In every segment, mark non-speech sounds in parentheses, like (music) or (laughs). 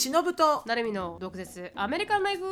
しのぶとなるみの毒舌。アメリカンライフ。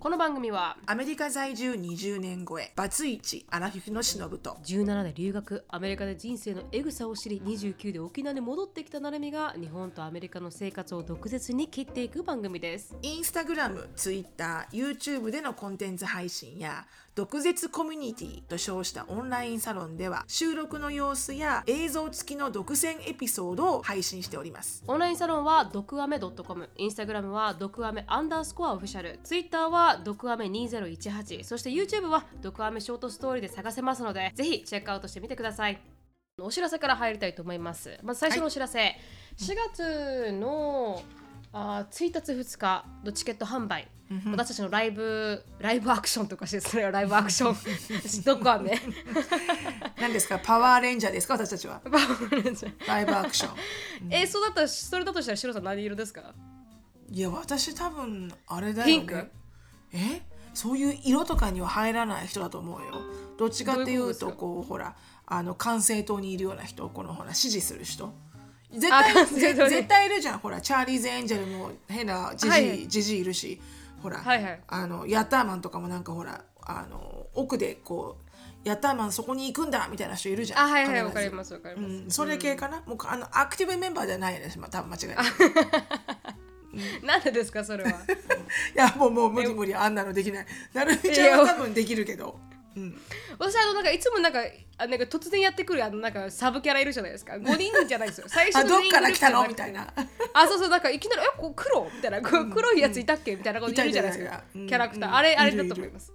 この番組はアメリカ在住20年超え。バツイチアラフィフのしのぶと17で留学。アメリカで人生のエグさを知り29で沖縄に戻ってきたなるみが日本とアメリカの生活を毒舌に切っていく番組です。インスタグラム、ツイッター、YouTube でのコンテンツ配信や毒舌コミュニティと称したオンラインサロンでは収録の様子や映像付きの独占エピソードを配信しております。オンラインサロンは毒アメ .com インスタグラムは毒アメアンダースコアオフィシャルツイッターは毒アメ2018そして YouTube は毒アメショートストーリーで探せますのでぜひチェックアウトしてみてください。お知らせから入りたいと思います。まず最初のお知らせ、4月のあー1日2日のチケット販売、私たちのライブライブアクションとかしてそれはライブアクション。毒アメ何ですか？パワーレンジャーですか？私たちは。ライブアクション。(laughs) えそうだったらそれだとしたらシロさん何色ですか？いや私多分あれだよね。ピンク？え？そういう色とかには入らない人だと思うよ。どっちかっていうとこうほらあの管制塔にいるような人このほら支持する人。絶あ対絶対いるじゃん。ほらチャーリーズ・エンジェルも変なジジイ、はい。ジジイいるしほら、はいはいあのヤッターマンとかもなんかほらあの奥でこうヤッターマンそこに行くんだみたいな人いるじゃん。あはいはいわかりますわかります、うん、それ系かな、もうあのアクティブメンバーじゃないです、まあ、多分間違いない。い (laughs) なんでですかそれは (laughs) やもうもう無理無理あんなのできない。なるみちゃんは多分できるけど。うん、私あのなんかいつもなんかあなんか突然やってくるあのなんかサブキャラいるじゃないですか。5人じゃないですよ。(laughs) 最初あどっから来たの？みたいな。あそうそうなんかいきなり「えこう黒?」みたいな。こう黒いやついたっけ？みたいなこといるじゃないですか。キャラクター、うん。あれあれだと思います。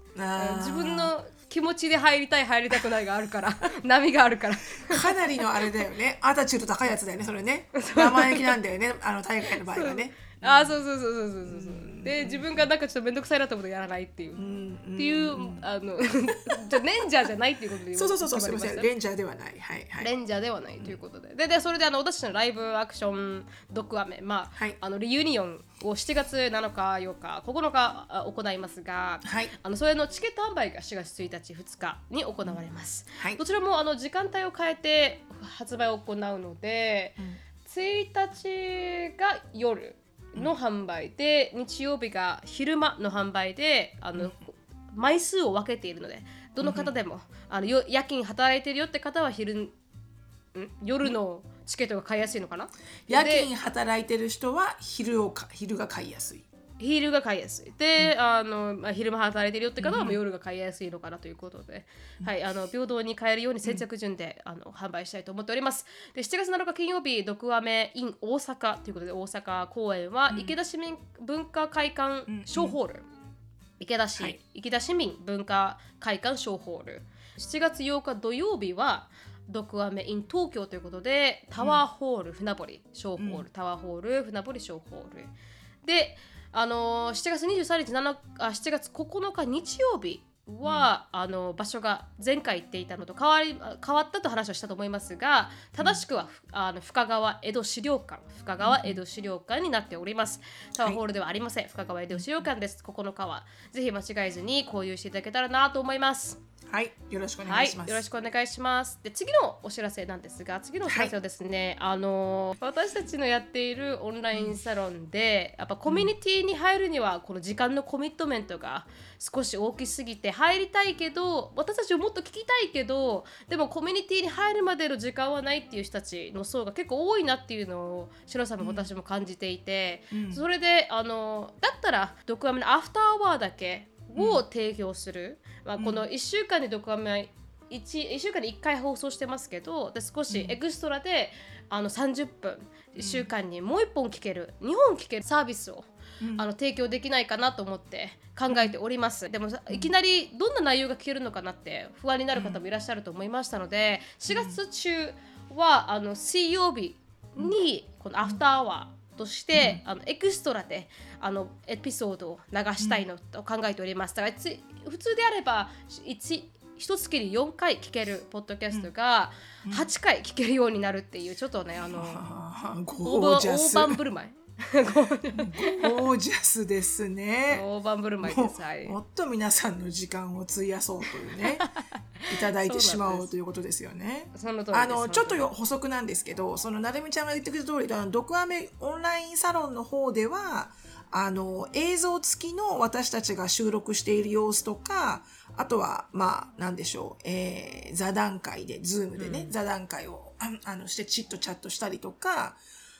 自分の気持ちで入りたい入りたくないがあるから。(laughs) 波があるから。かなりのあれだよね。アタチュード高いやつだよね、それね。(laughs) 生意気なんだよね、あの大会の場合はね。あそうそうそうそうそうそうそう。で自分がなんかちょっと面倒くさいなと思ってやらないっていう、うん。うんっていう、あの (laughs) じゃレンジャーじゃないっていうことでそう。そうそうそう、すみません、レンジャーではない。はいはい。レンジャーではないということで、ででそれであの私たちのライブアクションドッグアメ、まあはい。あのリユニオンを7月7日、8日、9日あ行いますが、はい。あのそれのチケット販売が4月1日、2日に行われます。はい。どちらもあの時間帯を変えて発売を行うので、1日が夜の販売で、日曜日が昼間の販売であの、枚数を分けているのでどの方でも、あのよ夜勤働いてるよって方は昼ん？夜のチケットが買いやすいのかな？夜で勤働いてる人は昼をか昼が買いやすい。昼が買いやすい。で、あのまあ、昼間働いてるよって方はもう夜が買いやすいのかなということで、はい、あの平等に買えるように先着順で、あの販売したいと思っております。で7月7日金曜日毒アメ in 大阪ということで大阪公演は池田市民文化会館小ホール、池田市、はい。池田市民文化会館小ホール。7月8日土曜日は毒アメ in 東京ということでタワーホール船堀小ホール、タワーホール船堀小ホール。であのー7月23日7あ7月9日日曜日は、あの場所が前回言っていたのと変わり変わったと話をしたと思いますが正しくは、ふあの深川江戸資料館深川江戸資料館になっております。タワーホールではありません、深川江戸資料館です。9日は。ぜひ間違えずに購入していただけたらなと思いますはい、よろしくお願はいいします。よろしくお願いします。で次のお知らせなんですが次のお知らせはですね、あの私たちのやっているオンラインサロンでやっぱコミュニティに入るにはこの時間のコミットメントが少し大きすぎて入りたいけど私たちをもっと聞きたいけどでもコミュニティに入るまでの時間はないっていう人たちの層が結構多いなっていうのをシロさんも私も感じていて、それであのだったらドクアメのアフターアワーだけを提供する、まあ、この1週間にドクアメ 1, 1週間に1回放送してますけどで少しエクストラで、あの30分1週間にもう1本聞ける2本聞けるサービスを、あの提供できないかなと思って考えております。でもさいきなりどんな内容が聞けるのかなって不安になる方もいらっしゃると思いましたので4月中はあの水曜日にこのアフターアワーとして、あのエクストラであのエピソードを流したいのと考えております。だからつ普通であれば一一月に4回聞けるポッドキャストが8回聞けるようになるっていうちょっとねあの。大盤振る舞いゴージャスですね。大盤振る舞いです。はい。もっと皆さんの時間を費やそうというね、(laughs) いただいてしまおうということですよね。あのちょっと補足なんですけど、そのなるみちゃんが言ってくれた通り、あのドクアメオンラインサロンの方では、あの映像付きの私たちが収録している様子とか、あとはまあなんでしょう、えー、座談会でズームでね、座談会をああのしてチッとチャットしたりとか。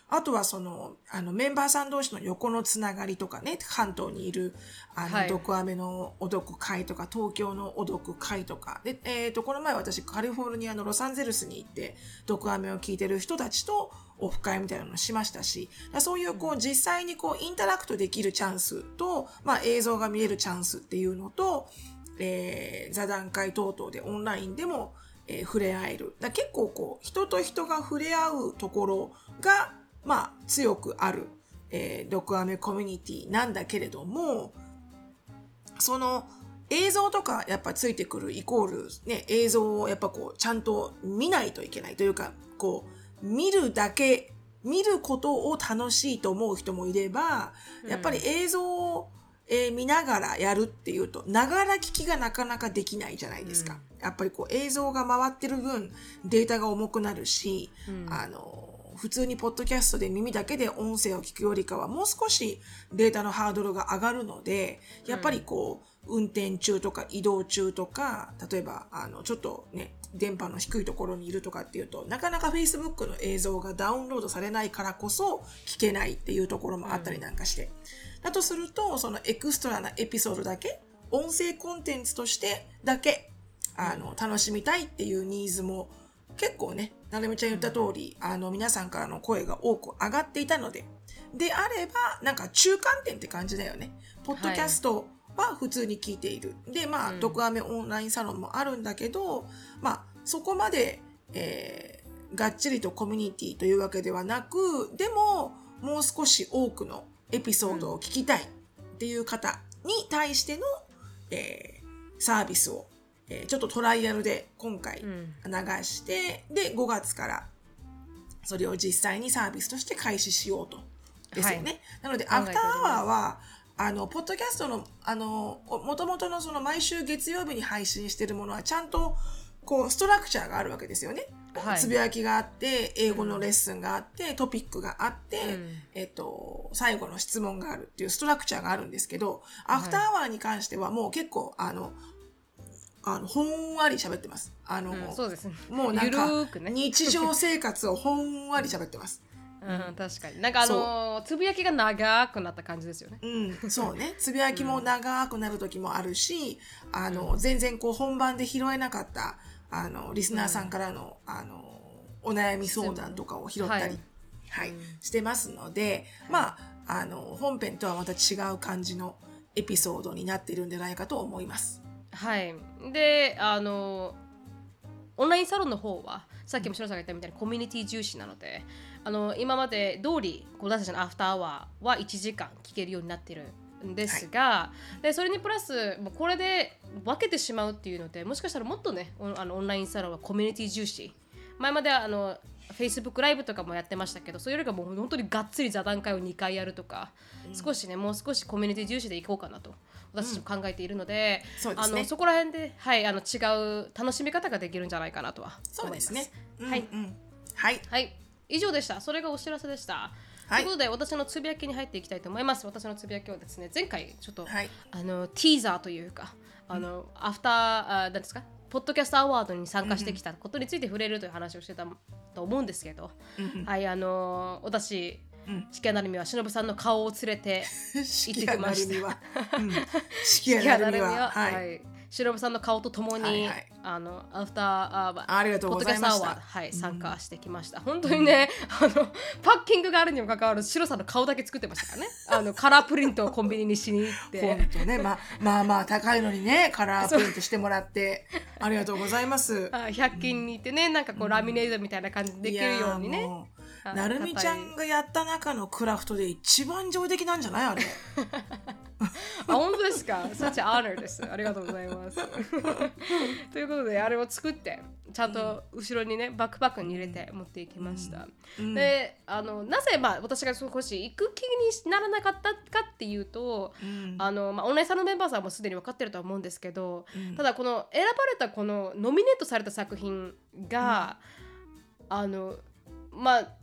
あとはその、あの、メンバーさん同士の横のつながりとかね、関東にいる、あの、はい。毒アメのお毒会とか、東京のお毒会とか、で、えっ、と、この前私、カリフォルニアのロサンゼルスに行って、毒アメを聞いてる人たちと、オフ会みたいなのをしましたし、そういう、こう、実際にこう、インタラクトできるチャンスと、まあ、映像が見えるチャンスっていうのと、えー座談会等々でオンラインでも、えー触れ合える。だ結構こう、人と人が触れ合うところが、まあ、強くある、えー、毒アメコミュニティなんだけれども、その映像とかやっぱついてくるイコール、ね、映像をやっぱこう、ちゃんと見ないといけないというか、こう、見るだけ、見ることを楽しいと思う人もいれば、やっぱり映像を、えー見ながらやるっていうと、ながら聞きがなかなかできないじゃないですか。やっぱりこう映像が回ってる分、データが重くなるし、あの、普通にポッドキャストで耳だけで音声を聞くよりかはもう少しデータのハードルが上がるので、やっぱりこう、運転中とか移動中とか、例えば、あの、ちょっとね、電波の低いところにいるとかっていうと、なかなか Facebook の映像がダウンロードされないからこそ聞けないっていうところもあったりなんかして。だとすると、そのエクストラなエピソードだけ、音声コンテンツとしてだけ、あの、楽しみたいっていうニーズも結構ね、なるみちゃん言った通り、あの、皆さんからの声が多く上がっていたので、であれば、なんか中間点って感じだよね。ポッドキャストは普通に聞いている。で、まあ、うん毒アメオンラインサロンもあるんだけど、まあ、そこまで、えーがっちりとコミュニティというわけではなく、でも、もう少し多くのエピソードを聞きたいっていう方に対しての、えーサービスを、えーちょっとトライアルで今回うん流して、で、5月からそれを実際にサービスとして開始しようと。ですよね。はいなので、アフターアワーは、あの、ポッドキャストの、あの、もともとのその毎週月曜日に配信してるものはちゃんと、こう、 structure があるわけですよね。はいつぶやきがあって、英語のレッスンがあって、トピックがあって、うんえっと、最後の質問があるっていう structure があるんですけど、アフターアワーに関してはもう結構、あの、あの、ほんわり喋ってます。あの、うんそうですね。もうなんかゆるーくね。日常生活をほんわり喋ってます。うん、確かに。なんかあのーつぶやきが長くなった感じですよね。うん、そうね。つぶやきも長くなる時もあるし、あの、全然こう本番で拾えなかった、あの、リスナーさんからの、あの、お悩み相談とかを拾ったり、はいはい、してますので、まあ、あの、本編とはまた違う感じのエピソードになっているんじゃないかと思います。はい。で、あのオンラインサロンの方は、さっきもシロさんが言ったみたいにコミュニティ重視なので、あの今まで通り、こう私たちのアフターアワーは1時間聞けるようになってるんですが、でそれにプラス、もうこれで分けてしまうっていうので、もしかしたらもっとね、オンあのオンラインサロンはコミュニティ重視。前まではあの Facebook ライブとかもやってましたけど、それよりかもう本当にがっつり座談会を2回やるとか、少しね、もう少しコミュニティ重視でいこうかなと。私たちも考えているので、そうですねあのそこら辺で、はい、あの違う楽しみ方ができるんじゃないかなとはそう思います。ですね。うんはいうんはい。はい、以上でした。それがお知らせでした。はいということで、私のつぶやきに入っていきたいと思います。私のつぶやきはですね、前回ちょっと、はいあのティーザーというか、あの、アフター、あ何ですか、ポッドキャストアワードに参加してきたことについて触れるという話をしてたと思うんですけど、はい、あの私、四季なるみは忍さんの顔を連れて四行ってきました。(laughs) 四季なるみは。(laughs) は、はいい。忍さんの顔とともに、はいはいあのアフターあありがとうございましたポッドキャストアワーはい、参加してきました。本当にね、あのパッキングがあるにもかかわらず、シロさんの顔だけ作ってましたからね。あのカラープリントをコンビニにしに行っ本て。当ね、まあまあまあ高いのにね、カラープリントしてもらって、ありがとうございます。あ100均に行ってね、なんかこうラミネートみたいな感じでできるようにね。なるみちゃんがやった中のクラフトで一番上出来なんじゃない？あれ。(laughs) (laughs) あ本当ですか？Such an honor です。ありがとうございます。(laughs) ということであれを作ってちゃんと後ろにねバックパックに入れて持っていきました、うん。であのなぜ、まあ、私が少し行く気にならなかったかっていうと、うん。あのまあ、オンラインサロンメンバーさんもすでに分かってるとは思うんですけど、うん。ただこの選ばれたこのノミネートされた作品が、あのまあ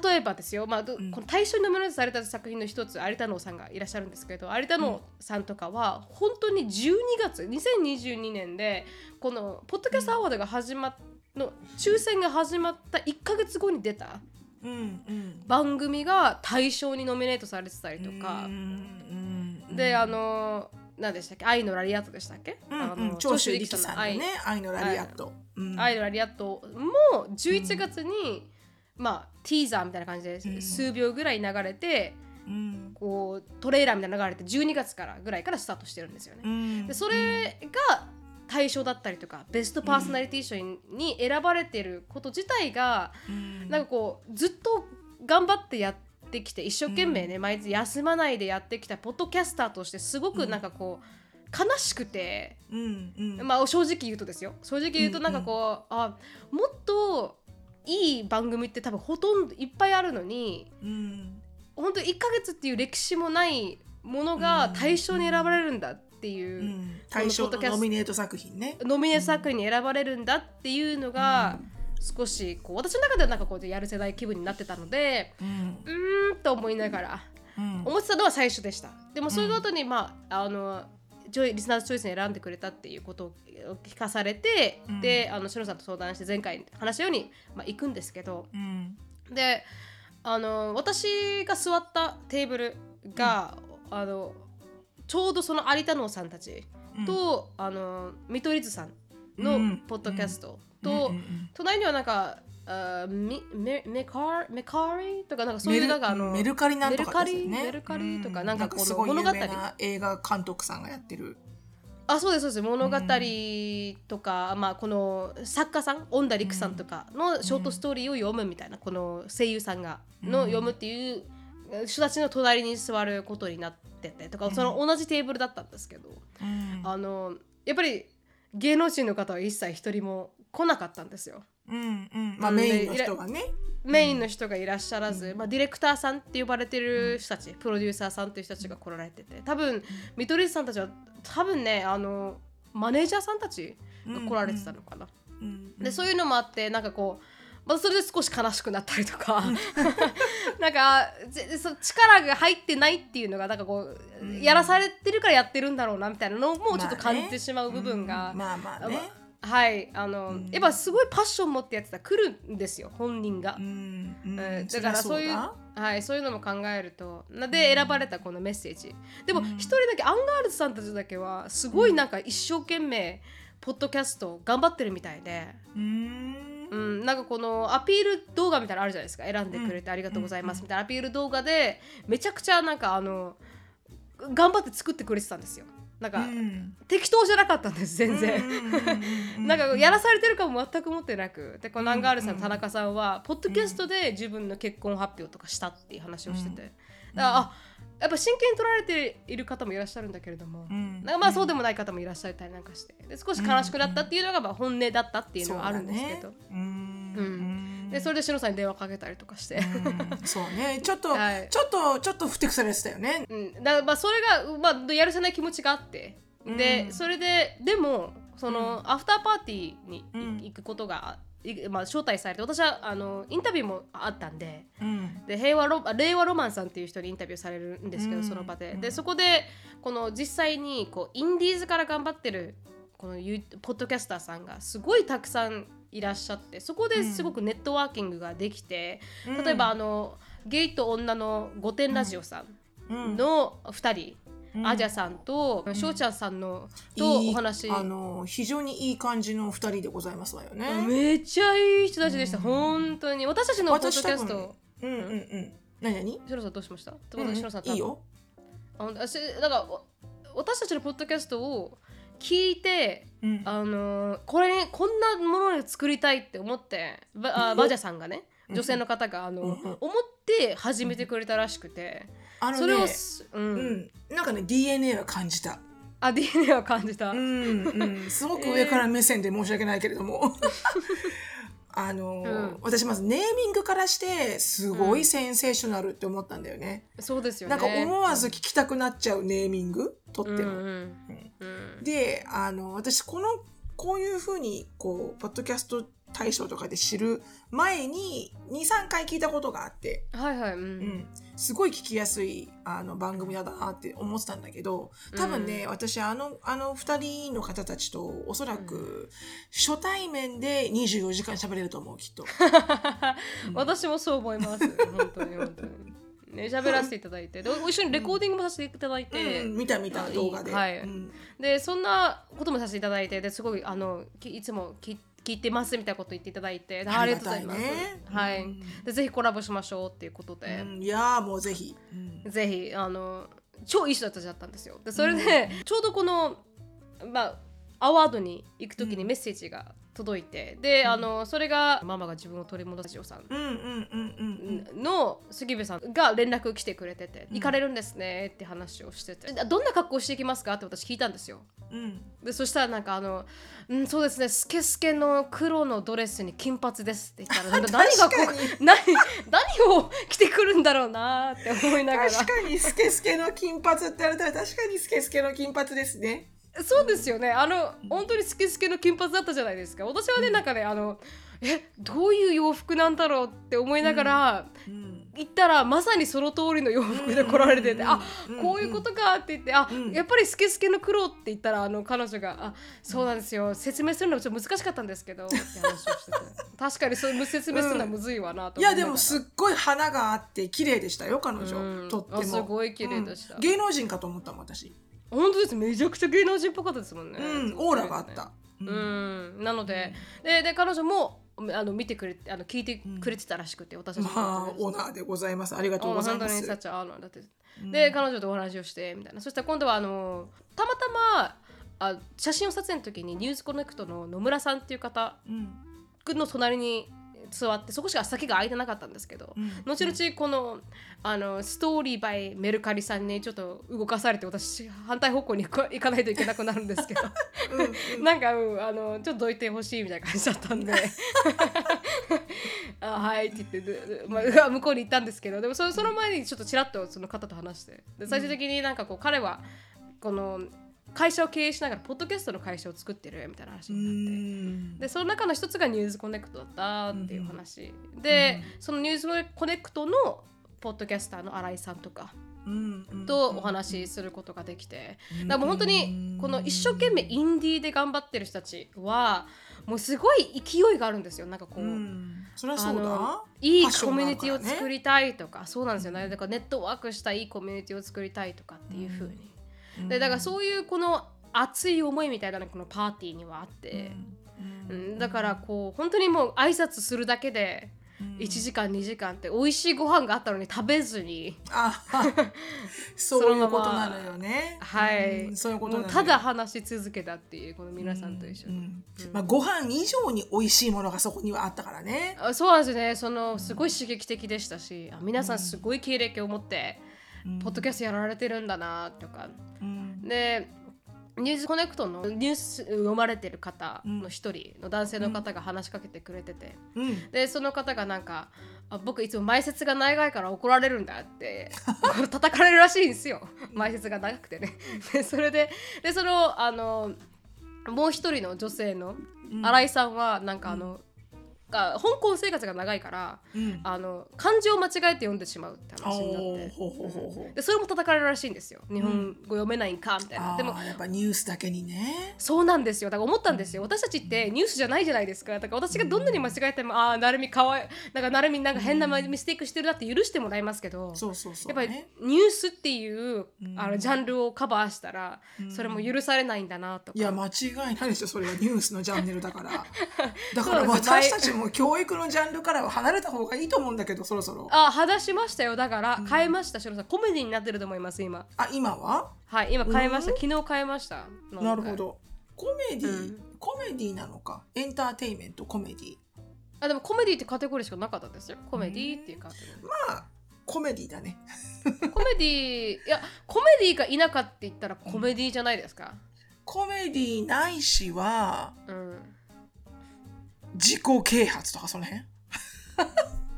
例えばですよ、まあこの対象にノミネートされた作品の一つ有田能さんがいらっしゃるんですけど有田能さんとかは本当に12月2022年でこのポッドキャストアワードが始まっの抽選が始まった1ヶ月後に出た番組が対象にノミネートされてたりとか。であの何でしたっけ？愛のラリアットでしたっけ、うんあのうん長州力さんの愛ね愛。のラリアット。うん。愛のラリアットも11月に、まあティーザーみたいな感じでうん。数秒ぐらい流れて、うん。こうトレーラーみたいなの流れて12月からぐらいからスタートしてるんですよね。うん。でそれが対象だったりとかベストパーソナリティ賞に選ばれてること自体が、うん。なんかこうずっと頑張ってやってきて一生懸命ね、毎日休まないでやってきたポッドキャスターとしてすごくなんかこう、悲しくて、うんうん。まあ正直言うとですよ。正直言うとなんかこう、あもっといい番組って多分ほとんどいっぱいあるのにうん本当1ヶ月っていう歴史もないものが対象に選ばれるんだっていうう、ん。対象のノミネート作品ね。ノミネート作品に選ばれるんだっていうのが、少しこう私の中ではなんかこうやる世代気分になってたのでうん。んと思いながらうん。思ってたのは最初でした。でもそれの後にまああのジョイリスナーズチョイスに選んでくれたっていうことを聞かされて、うん。であのしのさんと相談して前回話したように、まあ、行くんですけどうん。であの私が座ったテーブルが、あのちょうどその有田能さんたちと、あの見取り図さんのうん。ポッドキャストうんと、うんうん。隣にはなんかあミメメカーメカーリ？とかなんかそういうなんかあのメルカリなんとかですよね。メルカリ？メルカリとかうなんかこの物語？映画監督さんがやってる。あそうですそうです。物語とか、まあこの作家さん恩田陸さんとかのショートストーリーを読むみたいな、この声優さんがの読むっていう人たちの隣に座ることになっててとか、その同じテーブルだったんですけど、うん。あのやっぱり芸能人の方は一切一人も来なかったんですよ。うんうん。まあうんメインの人がね。メインの人がいらっしゃらず、まあ、ディレクターさんって呼ばれてる人たち、プロデューサーさんっていう人たちが来られてて。多分見取り図さんたちは多分ねあのマネージャーさんたちが来られてたのかな。うんでそういうのもあってなんかこうまたそれで少し悲しくなったりとか。(laughs) なんかぜそ力が入ってないっていうのがなんかこう、やらされてるからやってるんだろうなみたいなのもちょっと感じてしまう部分が、うん。まあまあねはいあの、うん。やっぱすごいパッション持ってやってたら来るんですよ本人が。うんうん。だからそういうだはい、そういうのも考えるとなで選ばれたこのメッセージ。でも一人だけアンガールズさんたちだけはすごいなんか一生懸命ポッドキャスト頑張ってるみたいで、うん。うん、なんかこのアピール動画みたいなのあるじゃないですか選んでくれてありがとうございますみたいなアピール動画でめちゃくちゃなんかあの頑張って作ってくれてたんですよなんか、うん。適当じゃなかったんです全然。なんかやらされてるかも全く思ってなく。でこのアンガールズさんの田中さんはポッドキャストで自分の結婚発表とかしたっていう話をしてて、だからあやっぱ真剣に取られている方もいらっしゃるんだけれども、うん。なんかまあそうでもない方もいらっしゃったりなんかしてで少し悲しくなったっていうのがまあ本音だったっていうのがあるんですけど、そうだね。うん。うん。でそれでしのさんに電話かけたりとかして、うん。そうね。(laughs) ちょっとはい。ちょっとちょっとふてくされてたよね。うん、だからまあそれが、まあ、やるせない気持ちがあって。で、うん。それででもその、アフターパーティーに行くことが、いまあ、招待されて私はあのインタビューもあったんでうん。で平和ロあ令和ロマンさんっていう人にインタビューされるんですけど、うん。その場で。うん。でそこでこの実際にこうインディーズから頑張ってるこのポッドキャスターさんがすごいたくさんいらっしゃってそこですごくネットワーキングができて、うん。例えばあのゲイと女の御殿ラジオさんうん。の2人、うんアジャさんと翔、ちゃんさんのとお話。あの非常にいい感じの二人でございますわよね。めっちゃいい人たちでした、本当に。私たちのポッドキャスト。うんうんうん。何何？シロさんどうしました？うんことシロさんいいよ。あ私だからお私たちのポッドキャストを聞いてうん。あのーこれこんなものを作りたいって思ってばあバジャさんがね女性の方があの、うんうん。思って始めてくれたらしくて、あのね。それをす、ううん。ん、なんかね DNA は感じた。あ DNA は感じた、うんうん、すごく上から目線で申し訳ないけれども。(laughs) あの、うん。私まずネーミングからしてすごいセンセーショナルって思ったんだよね。そうですよね。なんか思わず聞きたくなっちゃうネーミング？とっても。うんうん。うん。であの私このこういうふうにこうポッドキャスト大賞とかで知る前に23回聞いたことがあって、はいはい、うん。うん、すごい聞きやすいあの番組だなって思ってたんだけど多分ね、私あのあの2人の方たちとおそらく初対面で24時間喋れると思うきっと。(laughs) うん。私もそう思います。本当に本当に。ね喋らせていただいて。で一緒にレコーディングもさせていただいて、うん、見た見た動画で。はい。うん。でそんなこともさせていただいて。ですごいあのきいつもき聞いてますみたいなこと言っていただいてでありがとうございます。ねはい、うんでぜひコラボしましょうっていうことで、うん。いやーもうぜひ。うん。ぜひあの超いい人たちだったんですよ。でそれで、ちょうどこのまあアワードに行く時にメッセージが届いて、で、あのそれがママが自分を取り戻すジオさんうんうんうんうんうん。の杉部さんが連絡来てくれてて、行かれるんですねって話をしてて。どんな格好していきますか？って私聞いたんですよ。うん。でそしたらなんかあの「うんそうですねスケスケの黒のドレスに金髪です」って言ったら何がこ (laughs) 何何を着てくるんだろうなって思いながら。確かにスケスケの金髪って言われたら確かにスケスケの金髪ですね。そうですよね。あの本当にスケスケの金髪だったじゃないですか。私はねなんかねあのえどういう洋服なんだろうって思いながら、うん。行ったらまさにその通りの洋服で来られてて、うん。あうんこういうことかって言って、あ、うん。やっぱりスケスケの黒って言ったらあの彼女があそうなんですよ。説明するのちょっと難しかったんですけど。って話をしてて確かにそういう説明するのはむずいわなといやでもすっごい花があって綺麗でしたよ彼女、うん。とっても。あすごい綺麗でした。うん。芸能人かと思ったもん私本当です。めちゃくちゃ芸能人っぽかったですもんね、うんオーラがあった、ううん。ん、なので,、でで彼女もあの見てくれてあの聞いてくれてたらしくて、私たちのまあことでオーナーでございます。ありがとうあございます。本当にサチアーノだって、うん。で彼女とお話をしてみたいな。そしたら今度はあのたまたまあ写真を撮影の時にニュースコネクトの野村さんっていう方うん。の隣に座ってそこしか先が空いてなかったんですけど、うん。後々このあのストーリーバイメルカリさんにちょっと動かされて私反対方向に行かないといけなくなるんですけど (laughs) なんか、うん、あのちょっとどいてほしいみたいな感じだったんで。(laughs) あはいって言ってまあ、向こうに行ったんですけどでもそその前にちょっとちらっとその方と話してで最終的になんかこう彼はこの会社を経営しながらポッドキャストの会社を作ってるみたいな話うになって。ん。でその中の一つがニュースコネクトだったっていう話、で、そのニュースコネクトのポッドキャスターの新井さんとかうんうんとお話しすることができて、だからもう本当にこの一生懸命インディーで頑張ってる人たちはもうすごい勢いがあるんですよ。なんかこう、うん。そりゃあそうだ。のいいコミュニティを作りたいとか、そうなんですよ。ねだからネットワークしたいいコミュニティを作りたいとかっていうふうに、でだからそういうこの熱い思いみたいなのがこのパーティーにはあって、うん。だからこう本当にもう挨拶するだけで1時間2時間って美味しいご飯があったのに食べずにあ (laughs) そういうことなのよね。はい、うんそういうことただ話し続けたっていうこの皆さんと一緒に、うん。まあ、ご飯以上に美味しいものがそこにはあったからね。あそうなんですよね。そのすごい刺激的でしたしあ皆さんすごい経歴を持って、ポッドキャストやられてるんだなとか。うん。でニュースコネクトのニュース読まれてる方の一人の男性の方が話しかけてくれてて、うん。でその方がなんかあ僕いつも前説が長いから怒られるんだって叩かれるらしいんですよ。前説が長くてね。でそれででそのあのもう一人の女性の新井さんはなんかあの、が香港生活が長いからうん。あの漢字を間違えて読んでしまうって話になって。でそれも叩かれるらしいんですよ。日本語読めないんかみたいな、あでもーやっぱニュースだけにね。そうなんですよ。だから思ったんですよ。私たちってニュースじゃないじゃないですか。だから私がどんなに間違えても、ああなるみかわいなんかなるみなんか変なミステイクしてるなって許してもらいますけど、そうそうそう、やっぱりね。ニュースっていう、あのジャンルをカバーしたら、それも許されないんだなとか。いや間違いないでしょそれはニュースのジャンネルだから。(laughs) だから私たちも教育のジャンルからは離れた方がいいと思うんだけどそろそろ。あ話しましたよ。だから変えました、しろさんコメディになってると思います今。あ今は？はい今変えました、うん昨日変えました。なるほど。コメディ、うん。コメディなのか？エンターテインメントコメディ。あでもコメディってカテゴリーしかなかったですよ。コメディっていうカテゴリー。まあコメディだね。コメディいや (laughs) コメディが田舎って言ったらコメディじゃないですか？コメディないしはうん自己啓発とかその辺？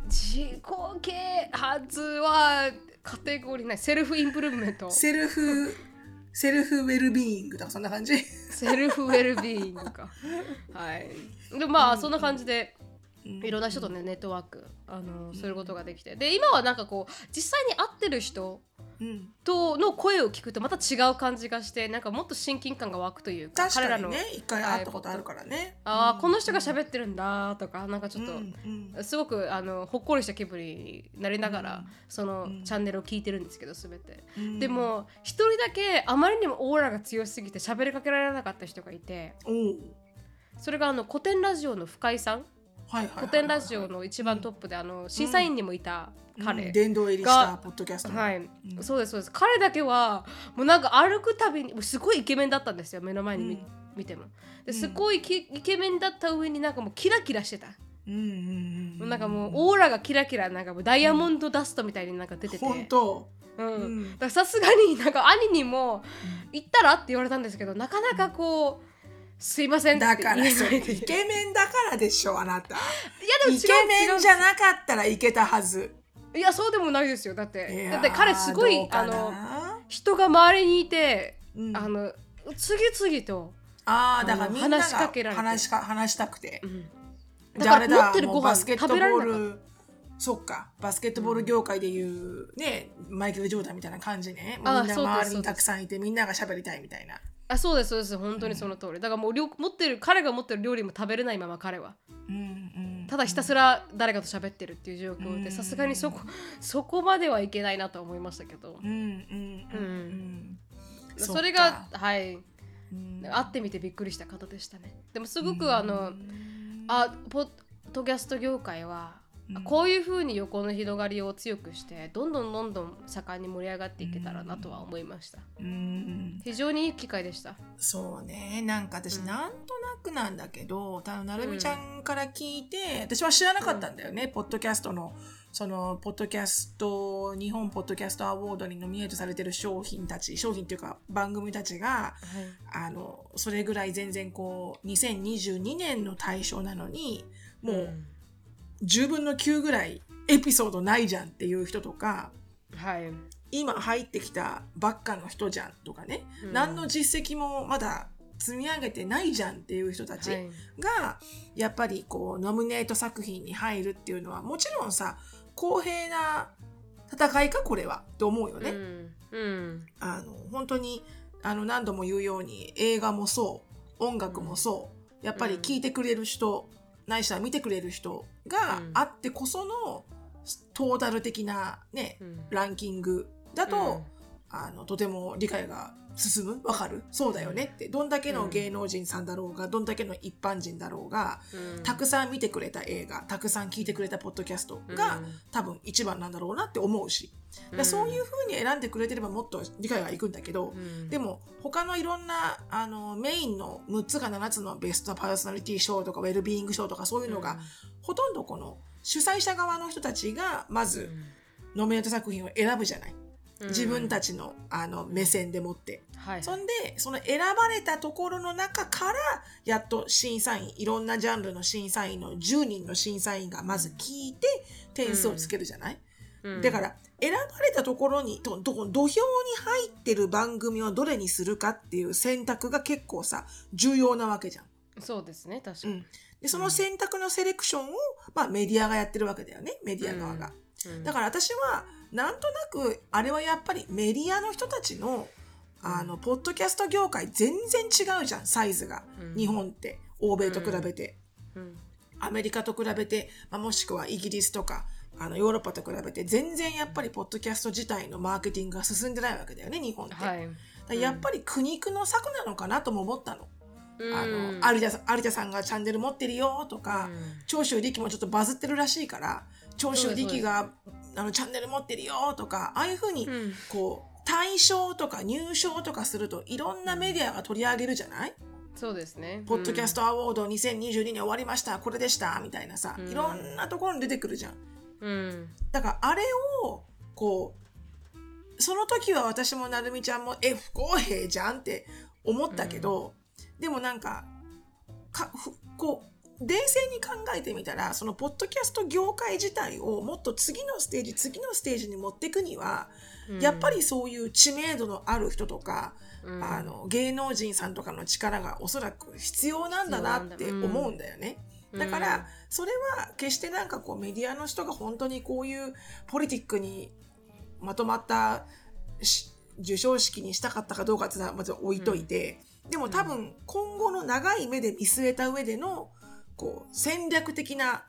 自己啓発はカテゴリーない。 self improvement。 self self well-being とかそんな感じ？ self well-being か。はい。でもまあそんな感じでいろんな人とねネットワークあのすることができて。で今はなんかこう実際に会ってる人うん。との声を聞くとまた違う感じがしてなんかもっと親近感が湧くというか確かにのね一回会ったことあるからね。ああこの人が喋ってるんだとかなんかちょっと、うんうん。すごくあのほっこりした気分になりながら、うん。その、うん。チャンネルを聞いてるんですけど全て、うん。でも一人だけあまりにもオーラが強すぎて喋りかけられなかった人がいてそれがあの古典ラジオの深井さん古典ラジオの一番トップで、あの審査員にもいた彼、うん。殿堂入りしたポッドキャストの。はい、うん。そうですそうです。彼だけはもうなんか歩くたびにすごいイケメンだったんですよ目の前に見,、うん。見ても。ですごいきイケメンだった上になんかもうキラキラしてた、うんうんうんなんかもうオーラがキラキラなんかもうダイヤモンドダストみたいになんか出てて、本当。うん。うん。だからさすがになんか兄にも行ったらって言われたんですけどなかなかこうすいませんだからそれイケメンだからでしょあなた。いやでもイケメンじゃ違なかったらいけたはず。ういやそうでもないですよ。だっいてだって彼すごいあの人が周りにいて、うん。あの次々と、ああだからみんなが話しかけられて。話しか話したくて。うん。だだから持ってるご飯もうバスケットボ食べられなかールそっか。バスケットボール業界でいうねマイケル・ジョーダンみたいな感じね。みんな周りにたくさんいてみんなが喋りたいみたいなあそうですそうです。本当にその通り。だからもう料持ってる彼が持ってる料理も食べれないまま彼は。うんうんただひたすら誰かと喋ってるっていう状況うん。でさすがにそこそこまではいけないなとは思いましたけど。うんうんうんうんそれがはい。うん。会ってみてびっくりした方でしたね。でもすごくあのあポッドキャスト業界はうん。こういうふうに横の広がりを強くしてどんどんどんどん盛んに盛り上がっていけたらなとは思いました。うん。非常にいい機会でした。そうね。なんか私うん。なんとなくなんだけど多分なるみちゃんから聞いて、私は知らなかったんだよね、ポッドキャストのそのポッドキャスト日本ポッドキャストアワードにノミネートされてる商品たち商品っていうか番組たちがあのそれぐらい全然こう2022年の対象なのにもう10分の9ぐらいエピソードないじゃんっていう人とかはい。今入ってきたばっかの人じゃんとかね、うん。何の実績もまだ積み上げてないじゃんっていう人たちはい。がやっぱりこうノミネート作品に入るっていうのはもちろんさ公平な戦いかこれはと思うよね。うん。うん。あの本当にあの何度も言うように映画もそう音楽もそうやっぱり聴いてくれる人、ないしは見てくれる人がうん。あってこそのトータル的なね、うん。ランキングだと、うん。あのとても理解が進む？わかる？そうだよね。って。どんだけの芸能人さんだろうがどんだけの一般人だろうがうん。たくさん見てくれた映画たくさん聞いてくれたポッドキャストが、うん。多分一番なんだろうなって思うし、そういう風に選んでくれてればもっと理解がいくんだけど、うん。でも他のいろんなあのメインの6つか7つのベストパーソナリティ賞とかウェルビーイング賞とかそういうのが、ほとんどこの主催者側の人たちがまずノミネート作品を選ぶじゃない、うん自分たちのあの目線でもって。はいそんでその選ばれたところの中からやっと審査員いろんなジャンルの審査員の10人の審査員がまず聞いて点数をつけるじゃない、うん。だから選ばれたところにと土俵に入ってる番組をどれにするかっていう選択が結構さ重要なわけじゃん。そうですね確かに。うん、でその選択のセレクションを、まあ、メディアがやってるわけだよねメディア側が。うん。だから私はなんとなくあれはやっぱりメディアの人たちのあのポッドキャスト業界全然違うじゃんサイズが、うん。日本って。欧米と比べて、うん。アメリカと比べて、まあ、もしくはイギリスとかあのヨーロッパと比べて全然やっぱりポッドキャスト自体のマーケティングが進んでないわけだよね日本って、はい。らやっぱり苦肉の策なのかなとも思ったの。あうん。の有田さん有田さんがチャンネル持ってるよとか、うん。長州力もちょっとバズってるらしいから長州力があのチャンネル持ってるよとかああいうふうにうん。こう対象とか入賞とかするといろんなメディアが取り上げるじゃない、そうですね。ポッドキャストアワード2022年終わりましたこれでしたみたいなさ、うん。いろんなところに出てくるじゃん。うん。だからあれをこうその時は私もなるみちゃんもえ不公平じゃんって思ったけど、でもなんかかふこう冷静に考えてみたらそのポッドキャスト業界自体をもっと次のステージ次のステージに持っていくには、うん。やっぱりそういう知名度のある人とか、うん。あの芸能人さんとかの力がおそらく必要なんだなって思うんだよね。だから、それは決してなんかこうメディアの人が本当にこういうポリティックにまとまったし授賞式にしたかったかどうかっていうのはまず置いといて、でも多分今後の長い目で見据えた上でのこう戦略的な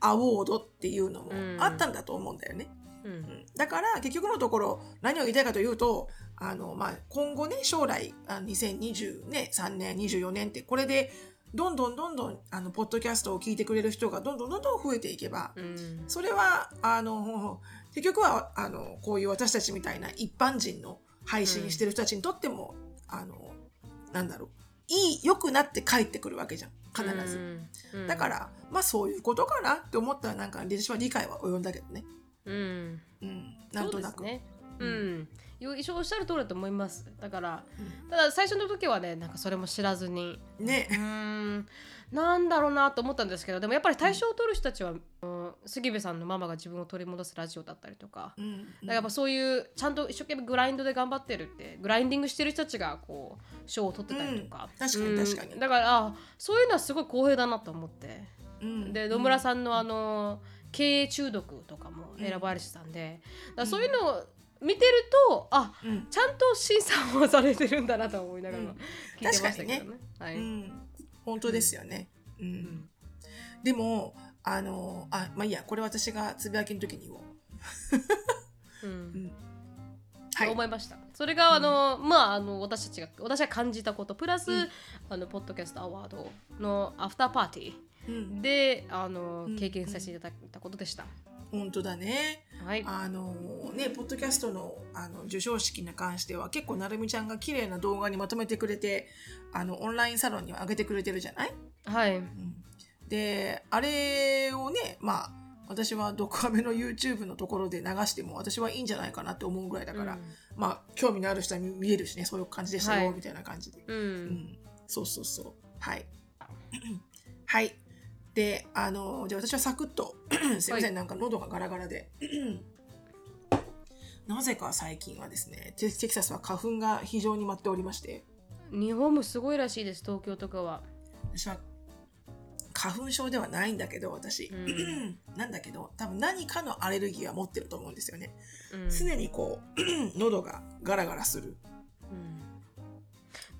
アワードっていうのもあったんだと思うんだよね。うん。うん。だから結局のところ何を言いたいかというとあの、まあ、今後ね将来あの2023年24年ってこれでどんどんどんどんあのポッドキャストを聞いてくれる人がどんどんどんどん増えていけばうん。それはあの結局はあのこういう私たちみたいな一般人の配信してる人たちにとっても、あのなんだろういい良くなって帰ってくるわけじゃん必ず。うんだからまあそういうことかなって思ったらなんか私は理解は及んだけどね。うん。うん、なんとなく。ね。ううん一緒おっしゃる通りだと思います。だから、うんただ最初の時はね、なんかそれも知らずに、ねうーん、なんだろうなと思ったんですけど、でもやっぱり対象を取る人たちは、うん杉部さんのママが自分を取り戻すラジオだったりとか、うんだからやっぱそういうちゃんと一生懸命グラインドで頑張ってるってグラインディングしてる人たちがこう賞を取ってたりとか、うん。確かに確かに。うん。だからあそういうのはすごい公平だなと思って。うんで野村さんのあの経営中毒とかも選ばれてたんで、だそういうのを見てるとあうん。ちゃんと審査をされてるんだなと思いながらうん。聞いてましたけどね。確はい。うん、本当ですよね。うん。うん。でもあのあまあいいやこれ私がつぶやきの時に言おう。うん。(laughs) はい。思いました。それがあの、まああの私たちが私が感じたこと。プラス、うん。あのポッドキャストアワードのアフターパーティうん。ーであの、うん。経験させていただいたことでした、本当だね。はい。あのねポッドキャストのあの授賞式に関しては結構なるみちゃんが綺麗な動画にまとめてくれてあのオンラインサロンには上げてくれてるじゃない？はい。うん。であれをねまあ私はドクアメの YouTube のところで流しても私はいいんじゃないかなって思うぐらいだから、まあ興味のある人は見見えるしねそういう感じでしたよ、はい。みたいな感じで、うん、ううんん、そうそうそう。はい。(clears throat) はいであのじゃあ私はサクッと (clears throat) すいません、はい。なんか喉がガラガラで。(clears throat) なぜか最近はですねテテキサスは花粉が非常に舞っておりまして。日本もすごいらしいです東京とかは、私は花粉症ではないんだけど私、うん。(clears throat) なんだけど多分何かのアレルギーは持ってると思うんですよね、うん。常にこう喉がガラガラする。うん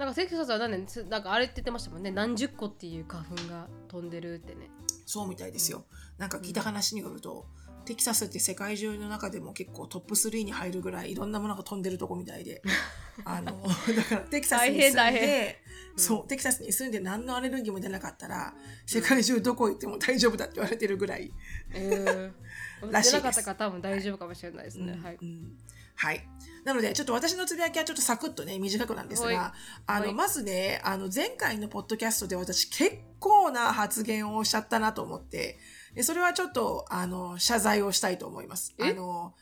なんかテキサスは何年つなんかあれって言ってましたもんね。何十個っていう花粉が飛んでるってね。そうみたいですよ。なんか聞いた話によると、テキサスって世界中の中でも結構トップ3に入るぐらいいろんなものが飛んでるとこみたいで。(laughs) あのだからテキサスに住んでそうテキサスに住んで何のアレルギーも出なかったら世界中どこ行っても大丈夫だって言われてるぐらい、えー、らしいです出なかったから多分大丈夫かもしれないですね、はいうん。うんはい。なので、ちょっと私のつぶやきはちょっとサクッとね、短くなんですはいが、あの、はいまずね、あの、前回のポッドキャストで私結構な発言をしちゃったなと思って、でそれはちょっと、あの、謝罪をしたいと思います。え？あの、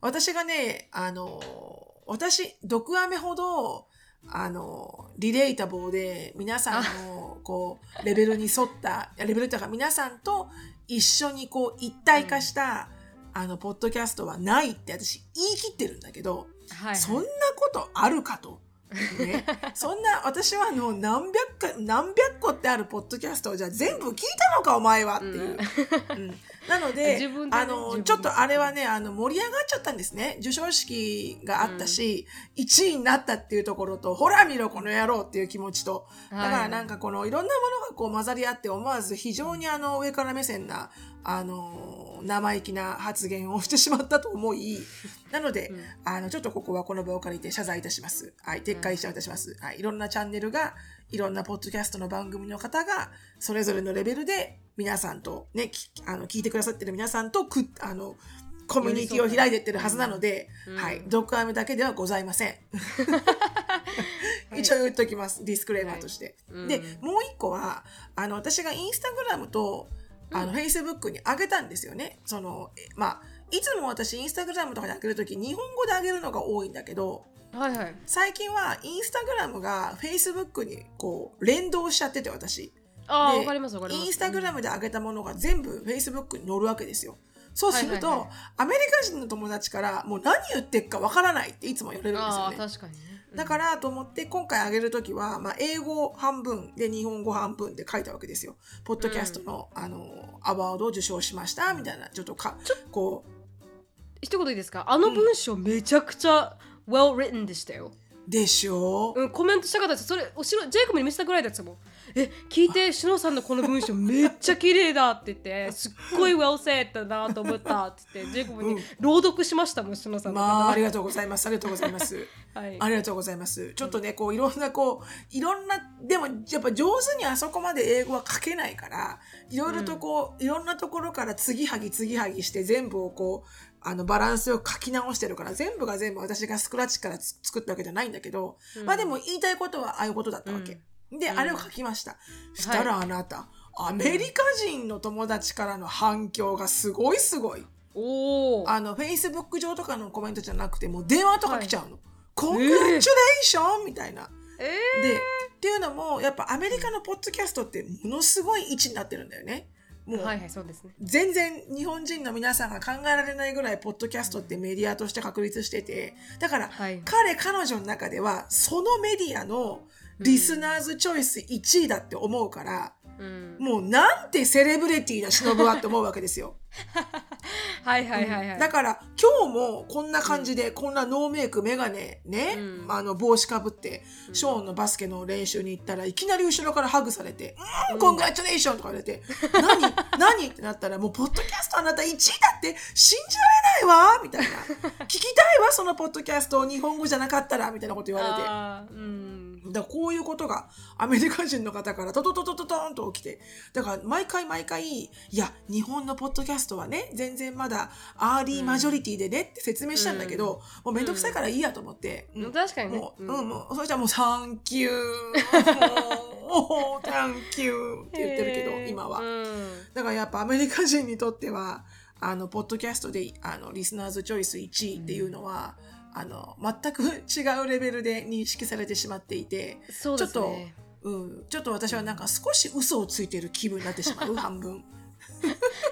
私がね、あの、私、毒アメほど、あの、リレータボーで皆さんの、こう、レベルに沿った、いやレベルというか皆さんと一緒にこう、一体化した、あの、ポッドキャストはないって私言い切ってるんだけど、はいはい。そんなことあるかと。ね、(laughs) そんな私はあの何百か何百個ってあるポッドキャストをじゃあ全部聞いたのかお前はっていう。うん。なので (laughs) ねあのちょっとあれはねあの盛り上がっちゃったんですね。授賞式があったし、1位になったっていうところとほら見ろこの野郎っていう気持ちと。だからなんかこのいろんなものがこう混ざり合って思わず非常にあの上から目線なあの生意気な発言をしてしまったと思い (laughs) なので、うんあのちょっとここはこの場を借りて謝罪いたします。はい、撤回していたします。はい、いろんなチャンネルがいろんなポッドキャストの番組の方がそれぞれのレベルで皆さんとねきあの聞いてくださってる皆さんとくあのコミュニティを開いてってるはずなので、うんはい、ドッグアメだけではございません。(laughs) はい一応言っときます。ディスクレーマーとして。うんで、もう一個は、あの、私がインスタグラムと、あの、フェイスブックに上げたんですよね。その、えまあ、いつも私インスタグラムとかに上げるとき、日本語で上げるのが多いんだけど、はいはい最近はインスタグラムがフェイスブックにこう連動しちゃってて私。でああわかりますわかりますインスタグラムで上げたものが全部フェイスブックに載るわけですよ。そうすると、アメリカ人の友達からもう何言ってっかわからないっていつも言われるんですああよね。確かにねうんだからと思って今回上げるときは、まあ、英語半分で日本語半分で書いたわけですよ。ポッドキャストの、あのアワードを受賞しましたみたいな。ちょっとかこ一言いいですか？あの文章めちゃくちゃ well written でしたよ、うでしょう、うん、コメントしたかったです。それ後ろジェイコブに見せたぐらいだったもんえ聞いてシノさんのこの文章めっちゃ綺麗だって言って (laughs) すっごい well said だなと思ったって言って (laughs) ジェイコブに朗読しましたもんシノさんのまあありがとうございます。ありがとうございます。(laughs) はい。ありがとうございます。ちょっとね、こういろんなこういろんなでもやっぱ上手にあそこまで英語は書けないからいろいろとこう、いろんなところから継ぎはぎ継ぎはぎして全部をこうあのバランスを書き直してるから全部が全部私がスクラッチからつ作ったわけじゃないんだけど、まあでも言いたいことはああいうことだったわけ。で、あれを書きました。したらあなた、アメリカ人の友達からの反響がすごいすごい。あの、Facebook 上とかのコメントじゃなくて、もう電話とか来ちゃうの。コングえラチュレーションみたいな。えで、っていうのも、やっぱアメリカのポッドキャストってものすごい位置になってるんだよね。もう、はいはいそうですね全然日本人の皆さんが考えられないぐらい、ポッドキャストってメディアとして確立してて、だから、はい彼、彼女の中では、そのメディアのリスナーズチョイス1位だって思うから、うん。もうなんてセレブリティな忍はって思うわけですよ。(laughs) はいはいはいはい。だから今日もこんな感じで、こんなノーメイクメガネね、うん。あの帽子かぶって、ショーンのバスケの練習に行ったらいきなり後ろからハグされて「うん、コングラチュレーション」とか言われて「何？(laughs) 何?」ってなったら「もうポッドキャストあなた1位だって信じられないわ」みたいな「(laughs) 聞きたいわそのポッドキャスト日本語じゃなかったら」みたいなこと言われて。うんだからこういうことがアメリカ人の方からトトトトトトンと起きてだから毎回毎回いや日本のポッドキャストはね全然まだ early majority でねって説明したんだけど、もうめんどくさいからいいやと思って、うん。確かにね。もう、ううんん、もうそれじゃもうサンキューもうサンキューって言ってるけど、今は、うんだからやっぱアメリカ人にとってはあのポッドキャストであのリスナーズチョイス1位っていうのは、あの全く違うレベルで認識されてしまっていてそうですね。うん、ちょっと私はなんか少し嘘をついてる気分になってしまう (laughs) 半分、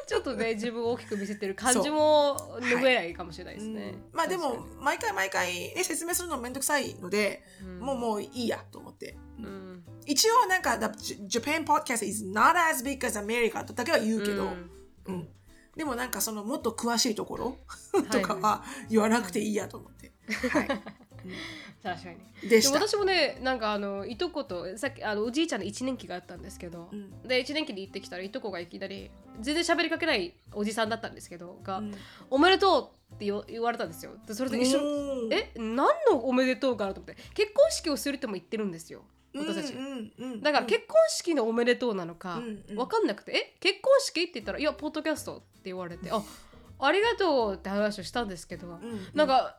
ちょっとね自分を大きく見せてる感じも拭えないかもしれないですね、うん。まあでも毎回毎回、ね、説明するのめんどくさいので、うん。もうもういいやと思って。うん。一応なんか Japan podcast is not as big as America とだけは言うけど、うん。うん。でもなんかそのもっと詳しいところい。とかは言わなくていいやと思って。はい。(laughs) 確かに。で私もねなんかあのいとことさっきあのおじいちゃんの1年期があったんですけど、うん。で1年期に行ってきたらいとこがいきなり全然喋りかけないおじさんだったんですけどが、うん。おめでとうって言われたんですよ。でそれで一緒え何のおめでとうかな？と思って。結婚式をするっても言ってるんですよ。私たち、うんうんうんだから結婚式のおめでとうなのかうんうん。分かんなくて「え結婚式?」って言ったら「いやポッドキャスト」って言われて「あありがとう」って話をしたんですけど、うん。なんか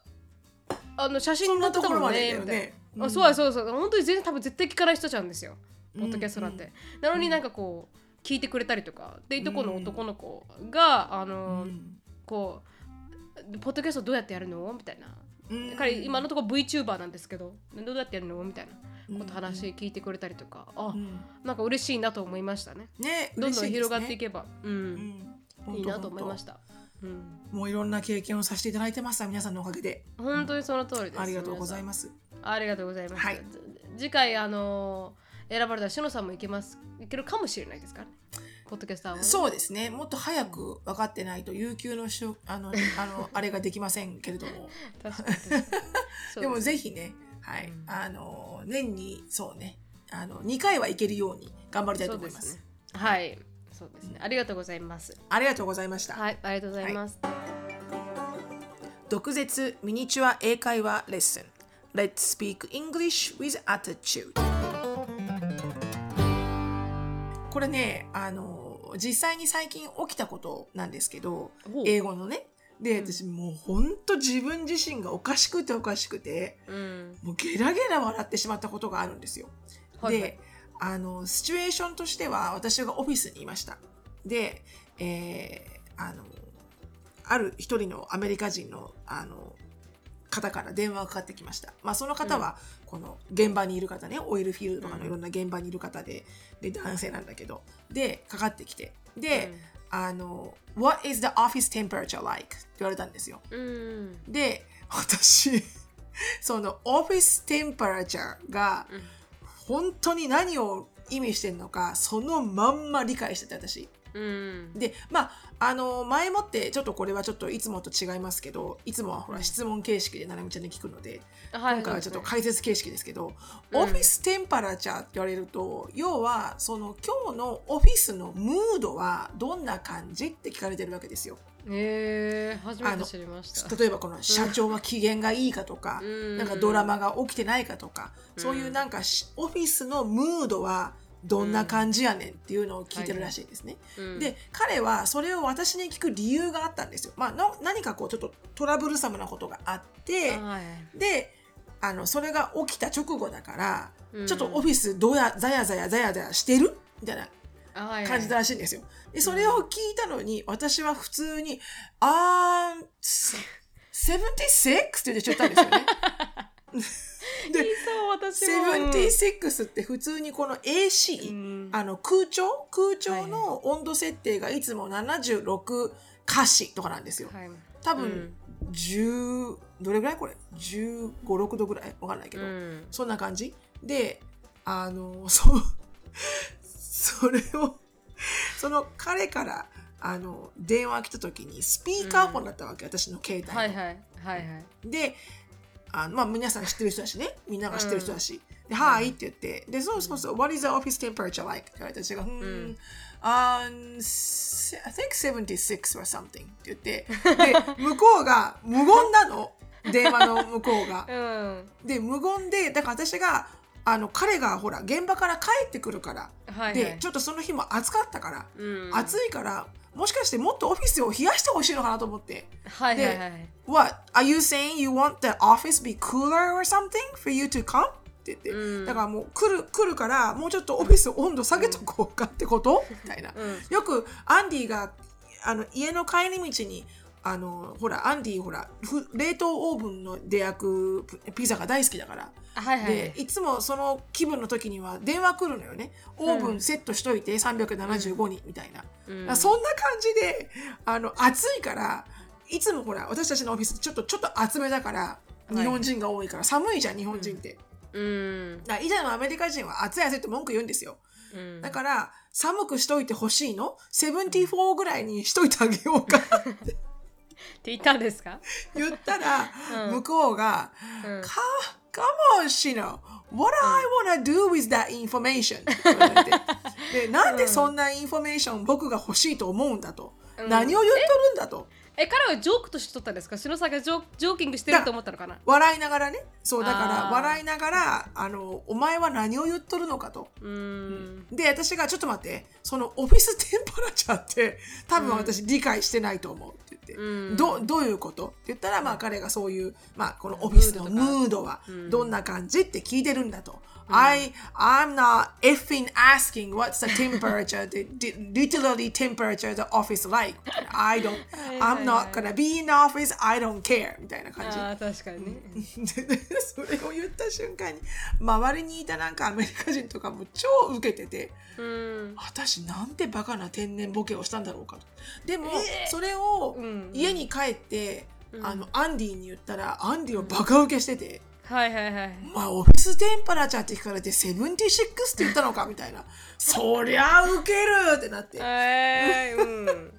あの写真載ってたもんねみたいそんなところまでだよね。な、あそうやそうそう本当に全然多分絶対聞かない人ちゃうんですよポッドキャストなんて、うん。なのになんかこう聞いてくれたりとかでいとこの男の子が、あうの、ん。こうポッドキャストどうやってやるの？みたいな。うん。彼今のところ VTuber なんですけどどうやってやるの？みたいなこと話聞いてくれたりとか、あうん。なんか嬉しいなと思いましたね。ねどんどん広がっていけけば、うん。いいなと思いました、うん、もういろんな経験をさせていただいてます皆さんのおかげで。本当にその通りです。ありがとうございす。ますありがとうございます、はい。次回あのー選ばれたらしのさんもいけますいけるかもしれないですからね。ポッドキャスターはね、そうですね。もっと早く分かってないと有給のしゅあの (laughs) あのあれができませんけれども。でもすぜひねはい、うん。あの年にそうね。あの2回は行けるように頑張りたいと思いますね。はいそうですね。ありがとうございます。ありがとうございました、はいありがとうございます、毒舌ミニチュア英会話レッスン。Let's speak English with attitude. これねあの実際に最近起きたことなんですけど英語のね。で私もうほんと自分自身がおかしくておかしくてうん。もうゲラゲラ笑ってしまったことがあるんですよ。はい。であのシチュエーションとしては私がオフィスにいました。で、えーあのある一人のアメリカ人のあの方から電話がかかってきました。まあ、その方はこの現場にいる方ね、オイルフィールドとかのいろんな現場にいる方で、で男性なんだけど、でかかってきて、で、あの What is the office temperature like? って言われたんですよ。うんで私そのオフィステンパラチャーがうん本当に何を意味してるのかそのまんま理解してて私。うん。でまああの前もってちょっとこれはちょっといつもと違いますけどいつもはほら質問形式でななみちゃんに聞くのではい。今回はちょっと解説形式ですけど、うん。オフィステンパラチャーって言われると要はその今日のオフィスのムードはどんな感じって聞かれてるわけですよ。へえ初めて知りました。例えばこの社長は機嫌がいいかとか、うん。なんかドラマが起きてないかとか、そういうなんかしオフィスのムードはどんな感じやねんっていうのを聞いてるらしいですね。うん。で彼はそれを私に聞く理由があったんですよ。まあ、の何かこうちょっとトラブルサムなことがあってはいであのそれが起きた直後だから、うん。ちょっとオフィスどうやザヤザヤザヤザヤしてる？みたいなはい感じたらしいんですよ。で、それを聞いたのに、私は普通に、あー、76? って言ってちゃったんですよね。(laughs) いいそう私も76って普通にこの AC、うんあの空調？空調の温度設定がいつも76華氏とかなんですよ。はい多分、10、どれぐらいこれ ?15、6度ぐらい？わかんないけど。うんそんな感じ？で、あの、そう、それを、その彼から、あの、電話来た時に、スピーカーフォンだったわけ、私の携帯の。はいはいはいはい。で、あのまあ、皆さん知ってる人だしね、みんなが知ってる人だし、で、はいって言って、で、そうそうそう、What is the office temperature like? って言われて、私が、うーん、ん。あー s- I think 76 or something って言って、で、(laughs) 向こうが無言なの、電話の向こうが。うん。で無言でだから私があの彼がほら現場から帰ってくるから、はいはい。でちょっとその日も暑かったから、うん。暑いからもしかしてもっとオフィスを冷やしてほしいのかなと思って。はいはいはい「What? Are you saying you want the office be cooler or something for you to come?」って言って、うん。だからもう来る来るからもうちょっとオフィス温度下げとこうかってこと、みたいな、うん。よくアンディがあの家の帰り道にあのほらアンディほらふ冷凍オーブンので焼くピザが大好きだから、はいはい。でいつもその気分の時には電話来るのよね。オーブンセットしといて375にみたいな、うん。そんな感じであの暑いからいつもほら私たちのオフィスちょっとちょっと厚めだからい。日本人が多いから寒いじゃん日本人って、うん。だ以前のアメリカ人は暑い暑いって文句言うんですよ。うん。だから寒くしといてほしいの？74ぐらいにしといてあげようか。(laughs) って言ったんですか？言ったら、うん。向こうがうん。か Come on, Shino. What I wanna do with that information? (laughs) で、なんでそんなインフォメーション僕が欲しいと思うんだと。うん何を言っとるんだと。え彼はジョークとして取ったんですか？篠さんがジョ joking してると思ったのかな？笑いながらね。そう、だからあー笑いながら、あの、お前は何を言っとるのかと。うーんで、私がちょっと待って、その office temperature って多分私理解してないと思ううん。どどういうこと？って言ったら、まあ彼がそういう、まあこのオフィスのムードはうんどんな感じ？って聞いてるんだと。I, I'm not effing asking what's the temperature, the, the literally temperature the office like. I don't, I'm not gonna be in the office, I don't care. みたいな感じ。ああ確かにねでそれを言った瞬間に周りにいたなんかアメリカ人とかも超受けててうん私なんてバカな天然ボケをしたんだろうかとでも、えーそれをうん家に帰って、うんあのアンディに言ったらアンディはバカ受けしてて、はいはいはい。まあオフィステンパラチャーって聞かれて76って言ったのかみたいな。(laughs) そりゃウケるってなって。えー、うん。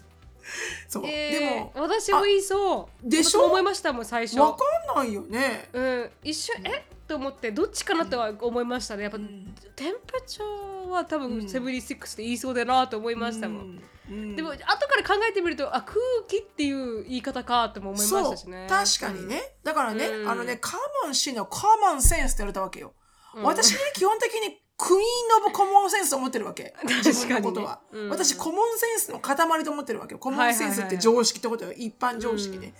(laughs) そう、えーでも私も言いそう。でしょ？思いましたもん最初。わかんないよね。うん。一瞬え？と思ってどっちかなとは思いましたね。やっぱ、ん。テンパチャーは多分うん76って言いそうだなと思いましたもん、うん。うん。でも後から考えてみるとあ空気っていう言い方かとも思いましたしね。確かにね、だからね、うん。あのねカモン氏のカモンセンスって言われたわけよ、うん。私ね基本的にクイーン・オブ・コモンセンスと思ってるわけ。(laughs) 自分のことは。うん。私、コモンセンスの塊と思ってるわけよ。コモンセンスって常識ってことよ。一般常識で、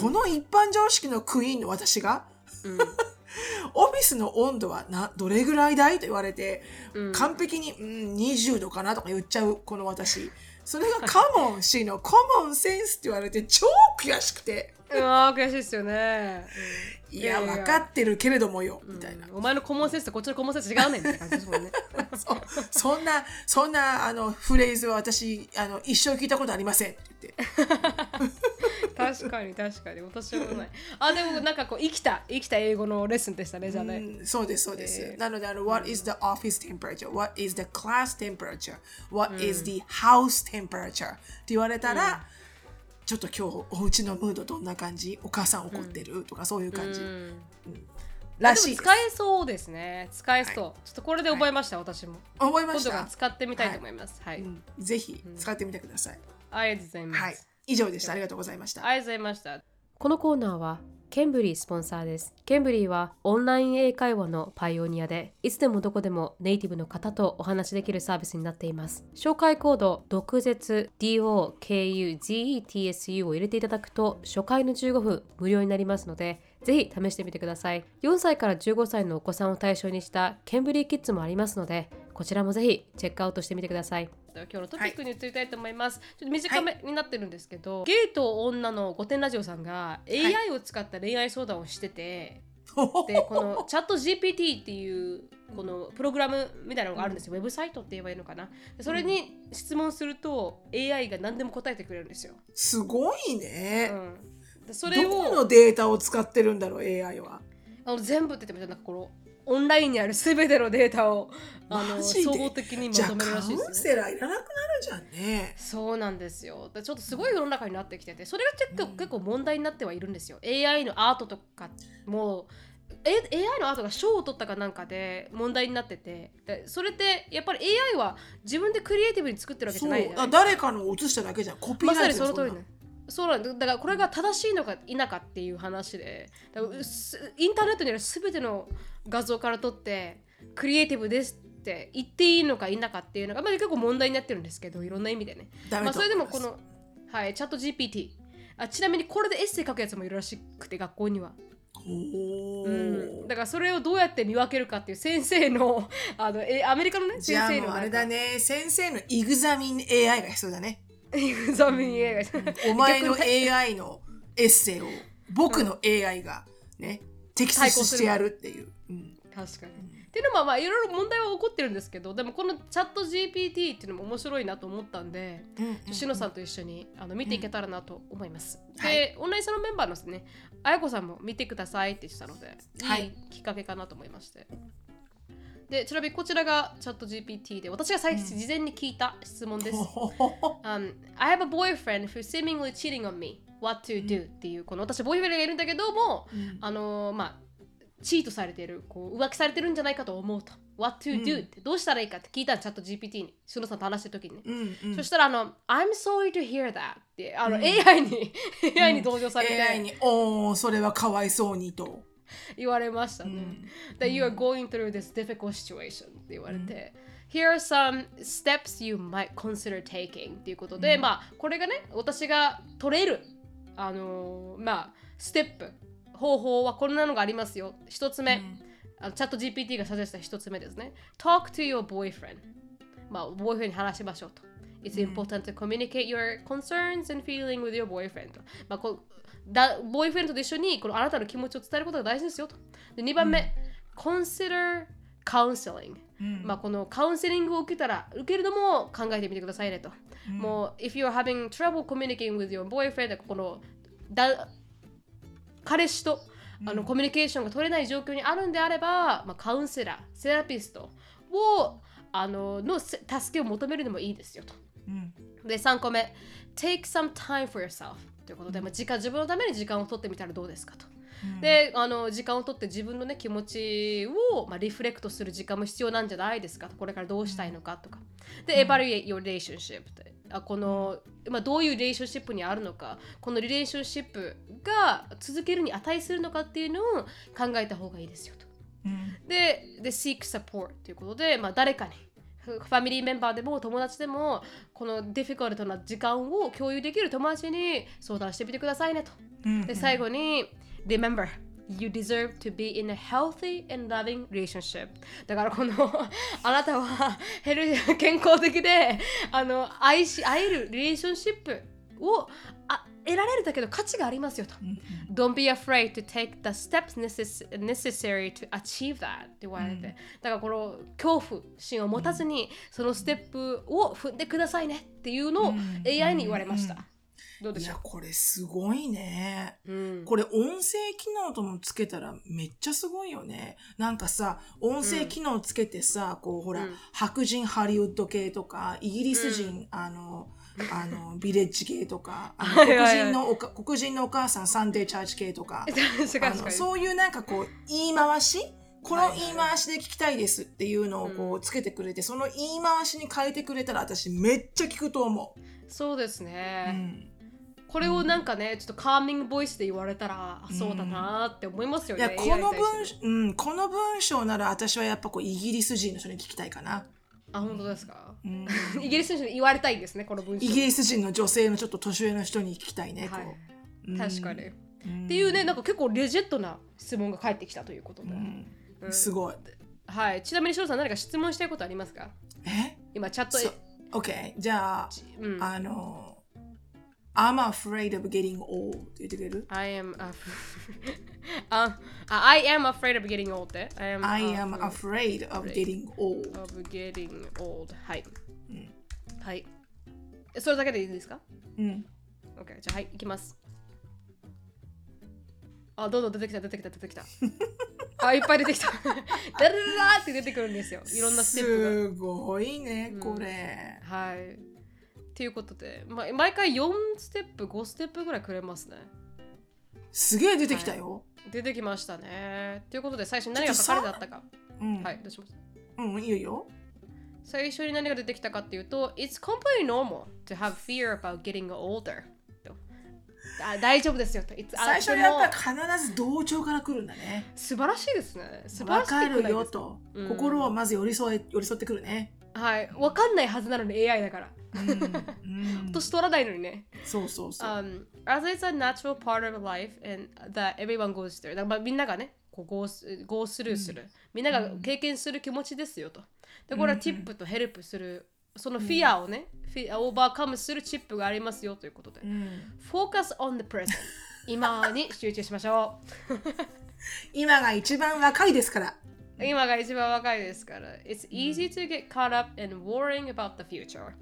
この一般常識のクイーンの私が、オフィスの温度はなどれぐらいだい？と言われて、完璧に、うん、20度かなとか言っちゃう、この私。それがカモン氏の (laughs) コモンセンスって言われて超悔しくて。うわー悔しいですよね。いや、分かってるけれどもよ、みたいな。お前のコモンセンスとこっちのコモンセンス違うねんって感じですもんね。そんな、そんな、あの、フレーズは私、あの、一生聞いたことありませんって言って。確かに確かに私もない。あでもなんかこう生きた生きた英語のレッスンでしたねじゃあね。うんそうです、そうです。えーなので、あの、what is the office temperature? What is the class temperature? What is the house temperature? って言われたら、ちょっと今日お家のムードどんな感じ？お母さん怒ってる、とかそういう感じ、うんらしい使えそうですね。使えそう。ちょっとこれで覚えました、私も。今度思いました使ってみたいと思います。はい。うんぜひ使ってみてください。ありがとうございます。はい。以上でした。ありがとうございました。ありがとうございました。このコーナーはケンブリースポンサーです。ケンブリーはオンライン英会話のパイオニアで、いつでもどこでもネイティブの方とお話しできるサービスになっています。紹介コード、毒舌 DOKUGETSU を入れていただくと、初回の15分無料になりますので、ぜひ試してみてください。4歳から15歳のお子さんを対象にしたケンブリーキッズもありますので、こちらもぜひチェックアウトしてみてください。今日のトピックに移りたいと思います。ちょっと短めになってるんですけど、ゲイと女の御殿ラジオさんが AI を使った恋愛相談をしてて、でこのチャット GPT っていうこのプログラムみたいなのがあるんですよ、ウェブサイトって言えばいいのかな。でそれに質問すると AI が何でも答えてくれるんですよ、すごいね。うん、でそれどこをのデータを使ってるんだろう、AI は。あの全部って言ってましたなんかこのオンラインにある全てのデータをあの総合的にまじゃあとめるらカウンしいですよ、セラーいらなくなるじゃんね。そうなんですよ。でちょっとすごい世の中になってきててそれが結構,、結構問題になってはいるんですよ。AI のアートとかもえ AI のアートが賞を取ったかなんかで問題になってて。でそれってやっぱり AI は自分でクリエイティブに作ってるわけじゃないじゃないあ誰かのを映しただけじゃん。コピーライトよにその通りねそうなんだ。だからこれが正しいのか否かっていう話で。だからインターネットにある全ての画像から撮ってクリエイティブですって言っていいのか否かっていうのが、まあ、結構問題になってるんですけどいろんな意味でね。まあ、それでもこの、はい、チャット GPT あちなみにこれでエッセイ書くやつもいるらしくて学校には、おう。ーん、だからそれをどうやって見分けるかっていう先生のあのえアメリカのねじゃあ先生のあれだね。先生のイグザミン AI が必要だねザミン映画お前の AI のエッセイを僕の AI がね摘出してやるっていう、うん。確かに。っていうのもまあいろいろ問題は起こってるんですけどでもこのチャット GPT っていうのも面白いなと思ったんで、うんしのさんと一緒にあの見ていけたらなと思います。はで、オンラインサロンメンバーのですね、あやこさんも見てくださいって言ってたので、はい。いいきっかけかなと思いまして。で、ちなみにこちらがチャット GPT で、私が最初事前に聞いた質問です。(laughs) um, I have a boyfriend who's seemingly cheating on me. What to do? っていう、この私、ボーイフレンドがいるんだけども、うんあのーまあ、チートされてる、こう浮気されてるんじゃないかと思うと。What to do? ってどうしたらいいかって聞いたのチャット GPT に、しのさんと話してる時にね。そしたらあの、I'm sorry to hear that ってあの、AI に AI に登場されて、AI に「おーそれはかわいそうに」と。言われましたね。that you are going through this difficult situation って言われて、Here are some steps you might consider taking っていうことで、まあこれがね私が取れるあのーまあステップ方法はこんなのがありますよ。一つ目、あのチャット GPT がサジェストした一つ目ですね。Talk to your boyfriend まあボーイフレンドに話しましょうと。It's important to communicate your concerns and feeling with your boyfriend. まあこうだボーイフレンドと一緒にこのあなたの気持ちを伝えることが大事ですよと。で2番目、consider counseling、まあこのカウンセリングを受けたら受けるのも考えてみてくださいねと。もう if you're having trouble communicating with your boyfriend このだ彼氏とあのコミュニケーションが取れない状況にあるんであれば、まあ、カウンセラー、セラピストをあののせ助けを求めるのもいいですよと。うん。で3個目 Take some time for yourself ということで、まあ、時間自分のために時間を取ってみたらどうですかと。であの時間を取って自分の、ね、気持ちを、まあ、リフレクトする時間も必要なんじゃないですかと。これからどうしたいのかとか。で、evaluate your relationship って。あこの、まあ、どういうリレーションシップにあるのか。このリレーションシップが続けるに値するのかっていうのを考えた方がいいですよと。うん。でで seek support ということで、まあ、誰かにフファミリーメンバーでも友達でもこのディフィカルトな時間を共有できる友達に相談してみてくださいねと。うんで最後に Remember You deserve to be in a healthy and loving relationship だからこの (laughs) あなたはヘル (laughs) 健康的であの愛し合えるリレーションシップをあ得られるだけの価値がありますよと。Don't be afraid to take the steps necess- necessary to achieve that って言われて、だからこの恐怖心を持たずに、そのステップを踏んでくださいねっていうのを AI に言われました。どうでいしょやこれすごいね。う、うん、これ音声機能ともつけたらめっちゃすごいよね。なんかさ、音声機能つけてさ、こうほら、うん。白人ハリウッド系とか、イギリス人、あの、あの、ビレッジ系とか、あの黒人のおか黒人のお母さんサンデーチャーチ系とか、(laughs) あのそういうなんかこう、言い回しこの言い回しで聞きたいですっていうのをこうつけてくれて、その言い回しに変えてくれたら私めっちゃ聞くと思そうですう。ね、うん。これをなんかねちょっとカーミングボイスで言われたら、あそうだなーって思いますよね、いや、この文、うん、この文章なら私はやっぱこうイギリス人の人に聞きたいかな。あ本当ですか、うん。イギリスの人に言われたいんですねこの文章。イギリス人の女性のちょっと年上の人に聞きたいね。こはうい、確かに、っうん。ていうねなんか結構レジェットな質問が返ってきたということで、すごい。はい。ちなみに翔さん何か質問したいことありますか？え？今チャット ?OK。じゃあ、うん。あの、I'm afraid of getting old. って言ってくれる？I am af- あ (laughs) あ I am afraid of getting old って？I am, ?I am afraid afraid of getting old. of getting old. はい、ん。はい。えそれだけでいいですか？うん。OK じゃあはい行きます。あどんどん出てきた出てきた出てきた。(laughs) あいっぱい出てきた。ダラララーって出てくるんですよ。いろんなステップが。すごいね、これ。はいっていうことで、ま、毎回4ステップ5ステップぐらいくれますね。すげえ出てきたよ。出てきましたね。ということで最初に何が書かれてあったか。うん。はいどうします？うん、いいよ。最初に何が出てきたかっていうと It's completely normal to have fear about getting older. と。あ大丈夫ですよ最初にやっぱり必ず同調から来るんだね。素晴らしいですね。素晴わらしいかるよと。と、うん心をまず寄り添え寄り添ってくるね。はい。わかんないはずなのに AI だから (laughs) 年取らないのにね。そうそうそう。um, as it's a natural part of life and that everyone goes through. だからまあみんながねこう go, go through する、みんなが経験する気持ちですよと。でこれはチップとヘルプする。そのフィアをね、フィアオーバーカムするチップがありますよということで、the present. 今に集中しましょ (laughs) 今が一番若いですから。う今が一番若いですから。It's easy to get caught up in worrying about the future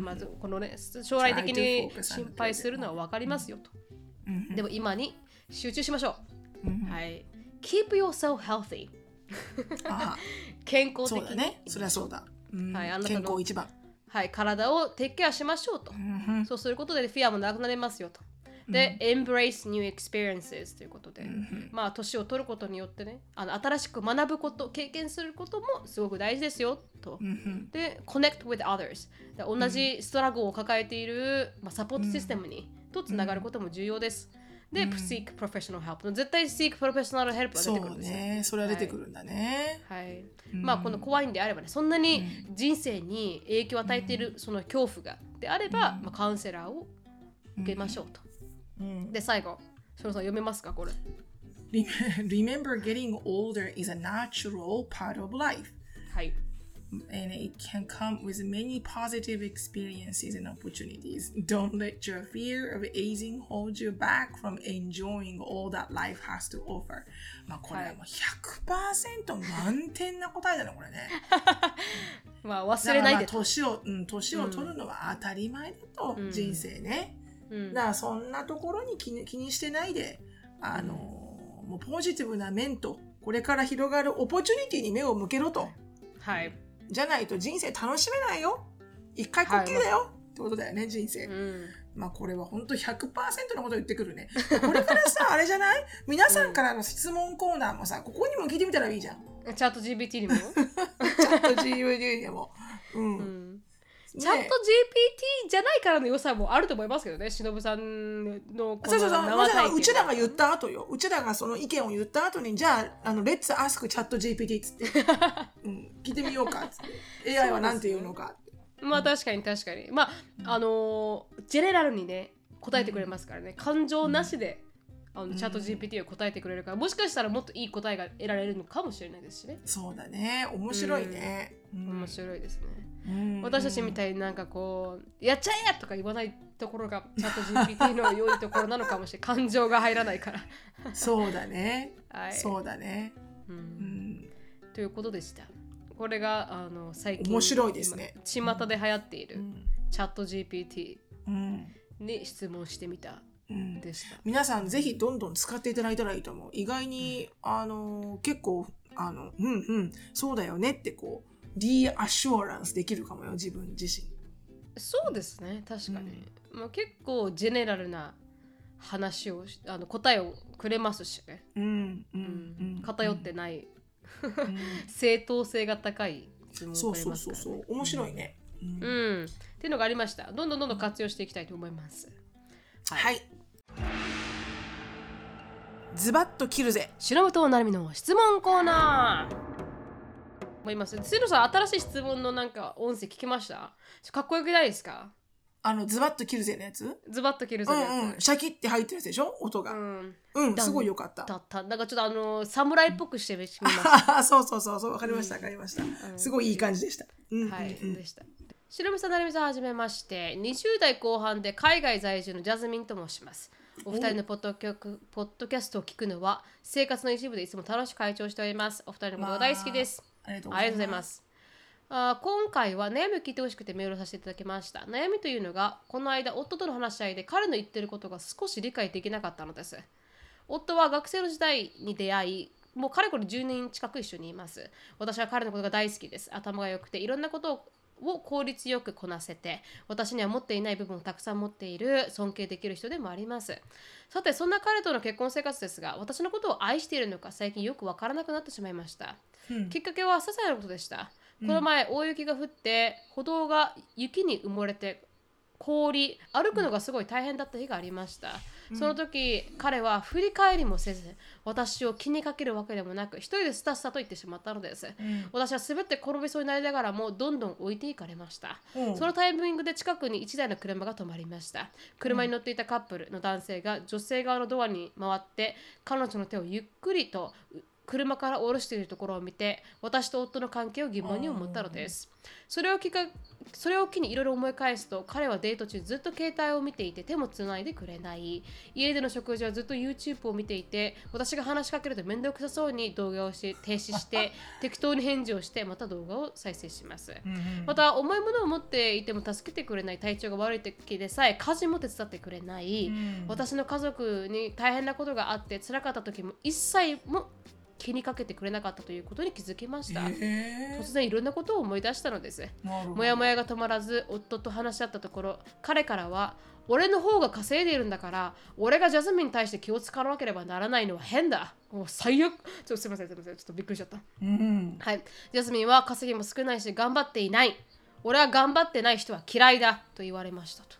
まずこのね将来的に心配するのは分かりますよと、うんでも今に集中しましょう、うんはい。Keep yourself healthy. あ (laughs) 健康的に、そうだね。そりゃそうだ。うんはいあなたの健康一番。はい、体をテイクケアしましょうと。うんそうすることでフィアもなくなりますよと。で、embrace new experiences ということで、まあ、年を取ることによってね、あの新しく学ぶこと、経験することもすごく大事ですよと。うんで、connect with others。で同じストラグを抱えている、まあ、サポートシステムに、とつながることも重要です。で、seek professional help。絶対 seek professional help が出てくるんですよ。ね。それは出てくるんだね。はい、まあこの怖いんであればねそんなに人生に影響を与えているその恐怖がであれば、まあ、カウンセラーを受けましょうと、うんで最後そろそろ読めますかこれ Remember getting older is a natural part of life. はい and it can come with many positive experiences and opportunities. Don't let your fear of aging hold you back from enjoying all that life has to offer. まあこれはもう100%満点な答えだね、これね。まあ忘れないでと、年を、うん、年を取るのは当たり前だと、うん人生ね。うんだからそんなところに気に気にしてないで、あの、もうポジティブな面と、これから広がるオポチュニティに目を向けろと。はい、じゃないと人生楽しめないよ。一回こっきりだよ。ってことだよね、人生。うん、まあこれは本当100%のこと言ってくるね。これからさ、(laughs) あれじゃない？皆さんからの質問コーナーもさ、ここにも聞いてみたらいいじゃん。チャット GPT にも、ちゃんと GUD でも。うん。うん、チャット GPT じゃないからの良さもあると思いますけどね、しのぶさんのこのそうそうそう。生体験うちらが言った後よ。うちらがその意見を言った後に、じゃあ、あの、レッツアスクチャット GPT っつって、(laughs) うん、聞いてみようかっつって。AI はなんて言うのか。まあ確かに確かに。まあ、あのージェネラルにね、答えてくれますからね。感情なしで、あのチャット GPT を答えてくれるから、もしかしたらもっといい答えが得られるのかもしれないですしね。そうだね。面白いね。うん面白いですね。うん私たちみたいになんかこう、やっちゃえとか言わないところがチャット GPT の良いところなのかもしれない。感情が入らないから。そうだね。(laughs) はい。そうだね。う、うんんということでした。これがあの最近面白いですね今巷で流行っている、うんチャット GPT うんに質問してみたうんでした。皆さんぜひどんどん使っていただいたらいいと思う。意外に、あの、結構、あの、うんうん、そうだよねってこう、リアシュアランスできるかもよ、自分自身。そうですね、確かに。まあ、結構ジェネラルな話をしあの答えをくれますしね。うん、う、うんうん。偏ってない、うん。正当性が高い質問をくれそうそうますから、ね。そうそう。面白いね。うんうん。っていうのがありました。どんどんどんどん活用していきたいと思います。はい。はい。ズバッと切るぜ。白本となるみの質問コーナー思います。つるさん、新しい質問のなんか音声聞きました？かっこよくないですか？あの、ズバッと切るぜのやつ？ズバッと切るうぞのやつ。んうん。シャキって入ってるやつでしょ？音が。うんうん、だすごいよかった。だった。なんかちょっとあの、侍っぽくしてみました。(laughs) そうそうそうそう、わかりました、わかりました。すごいいい感じでした。うんうんうんはい、でした。白見さん、成美さん、はじめまして。20代後半で海外在住のジャズミンと申します。お二人のポッドキャポッドキャストを聞くのは生活の一部でいつも楽しく会長しております。お二人のことが大好きです。ありがとうありがとうございます。あー今回は悩みを聞いてほしくてメールをさせていただきました。悩みというのが、この間、夫との話し合いで彼の言ってることが少し理解できなかったのです。夫は学生の時代に出会い、もうかれこれ10年近く一緒にいます。私は彼のことが大好きです。頭が良くて、いろんなことをを効率よくこなせて私には持っていない部分をたくさん持っている尊敬できる人でもあります。さてそんな彼との結婚生活ですが私のことを愛しているのか最近よくわからなくなってしまいました、うん。きっかけは些細なことでした。この前大雪が降って歩道が雪に埋もれて氷歩くのがすごい大変だった日がありました、その時彼は振り返りもせず私を気にかけるわけでもなく一人でスタスタと言ってしまったのです、私は滑って転びそうになりながらもどんどん置いていかれました、うん。そのタイミングで近くに1台の車が止まりました。車に乗っていたカップルの男性が女性側のドアに回って彼女の手をゆっくりと車から降ろしているところを見て私と夫の関係を疑問に思ったのです。それをきかそれを機にいろいろ思い返すと彼はデート中ずっと携帯を見ていて手もつないでくれない。家での食事はずっと YouTube を見ていて私が話しかけると面倒くさそうに動画をして停止して (laughs) 適当に返事をしてまた動画を再生します。また重いものを持っていても助けてくれない。体調が悪い時でさえ家事も手伝ってくれない、私の家族に大変なことがあって辛かった時も一切も気にかけてくれなかったということに気づきました、へ突然いろんなことを思い出したのです。もやもやが止まらず夫と話し合ったところ彼からは俺の方が稼いでいるんだから俺がジャズミンに対して気を使わなければならないのは変だ。もう最悪。ちょっとすいませんすいません。ちょっとびっくりしちゃった。うん。はい。ジャスミンは稼ぎも少ないし頑張っていない。俺は頑張ってない人は嫌いだと言われましたと。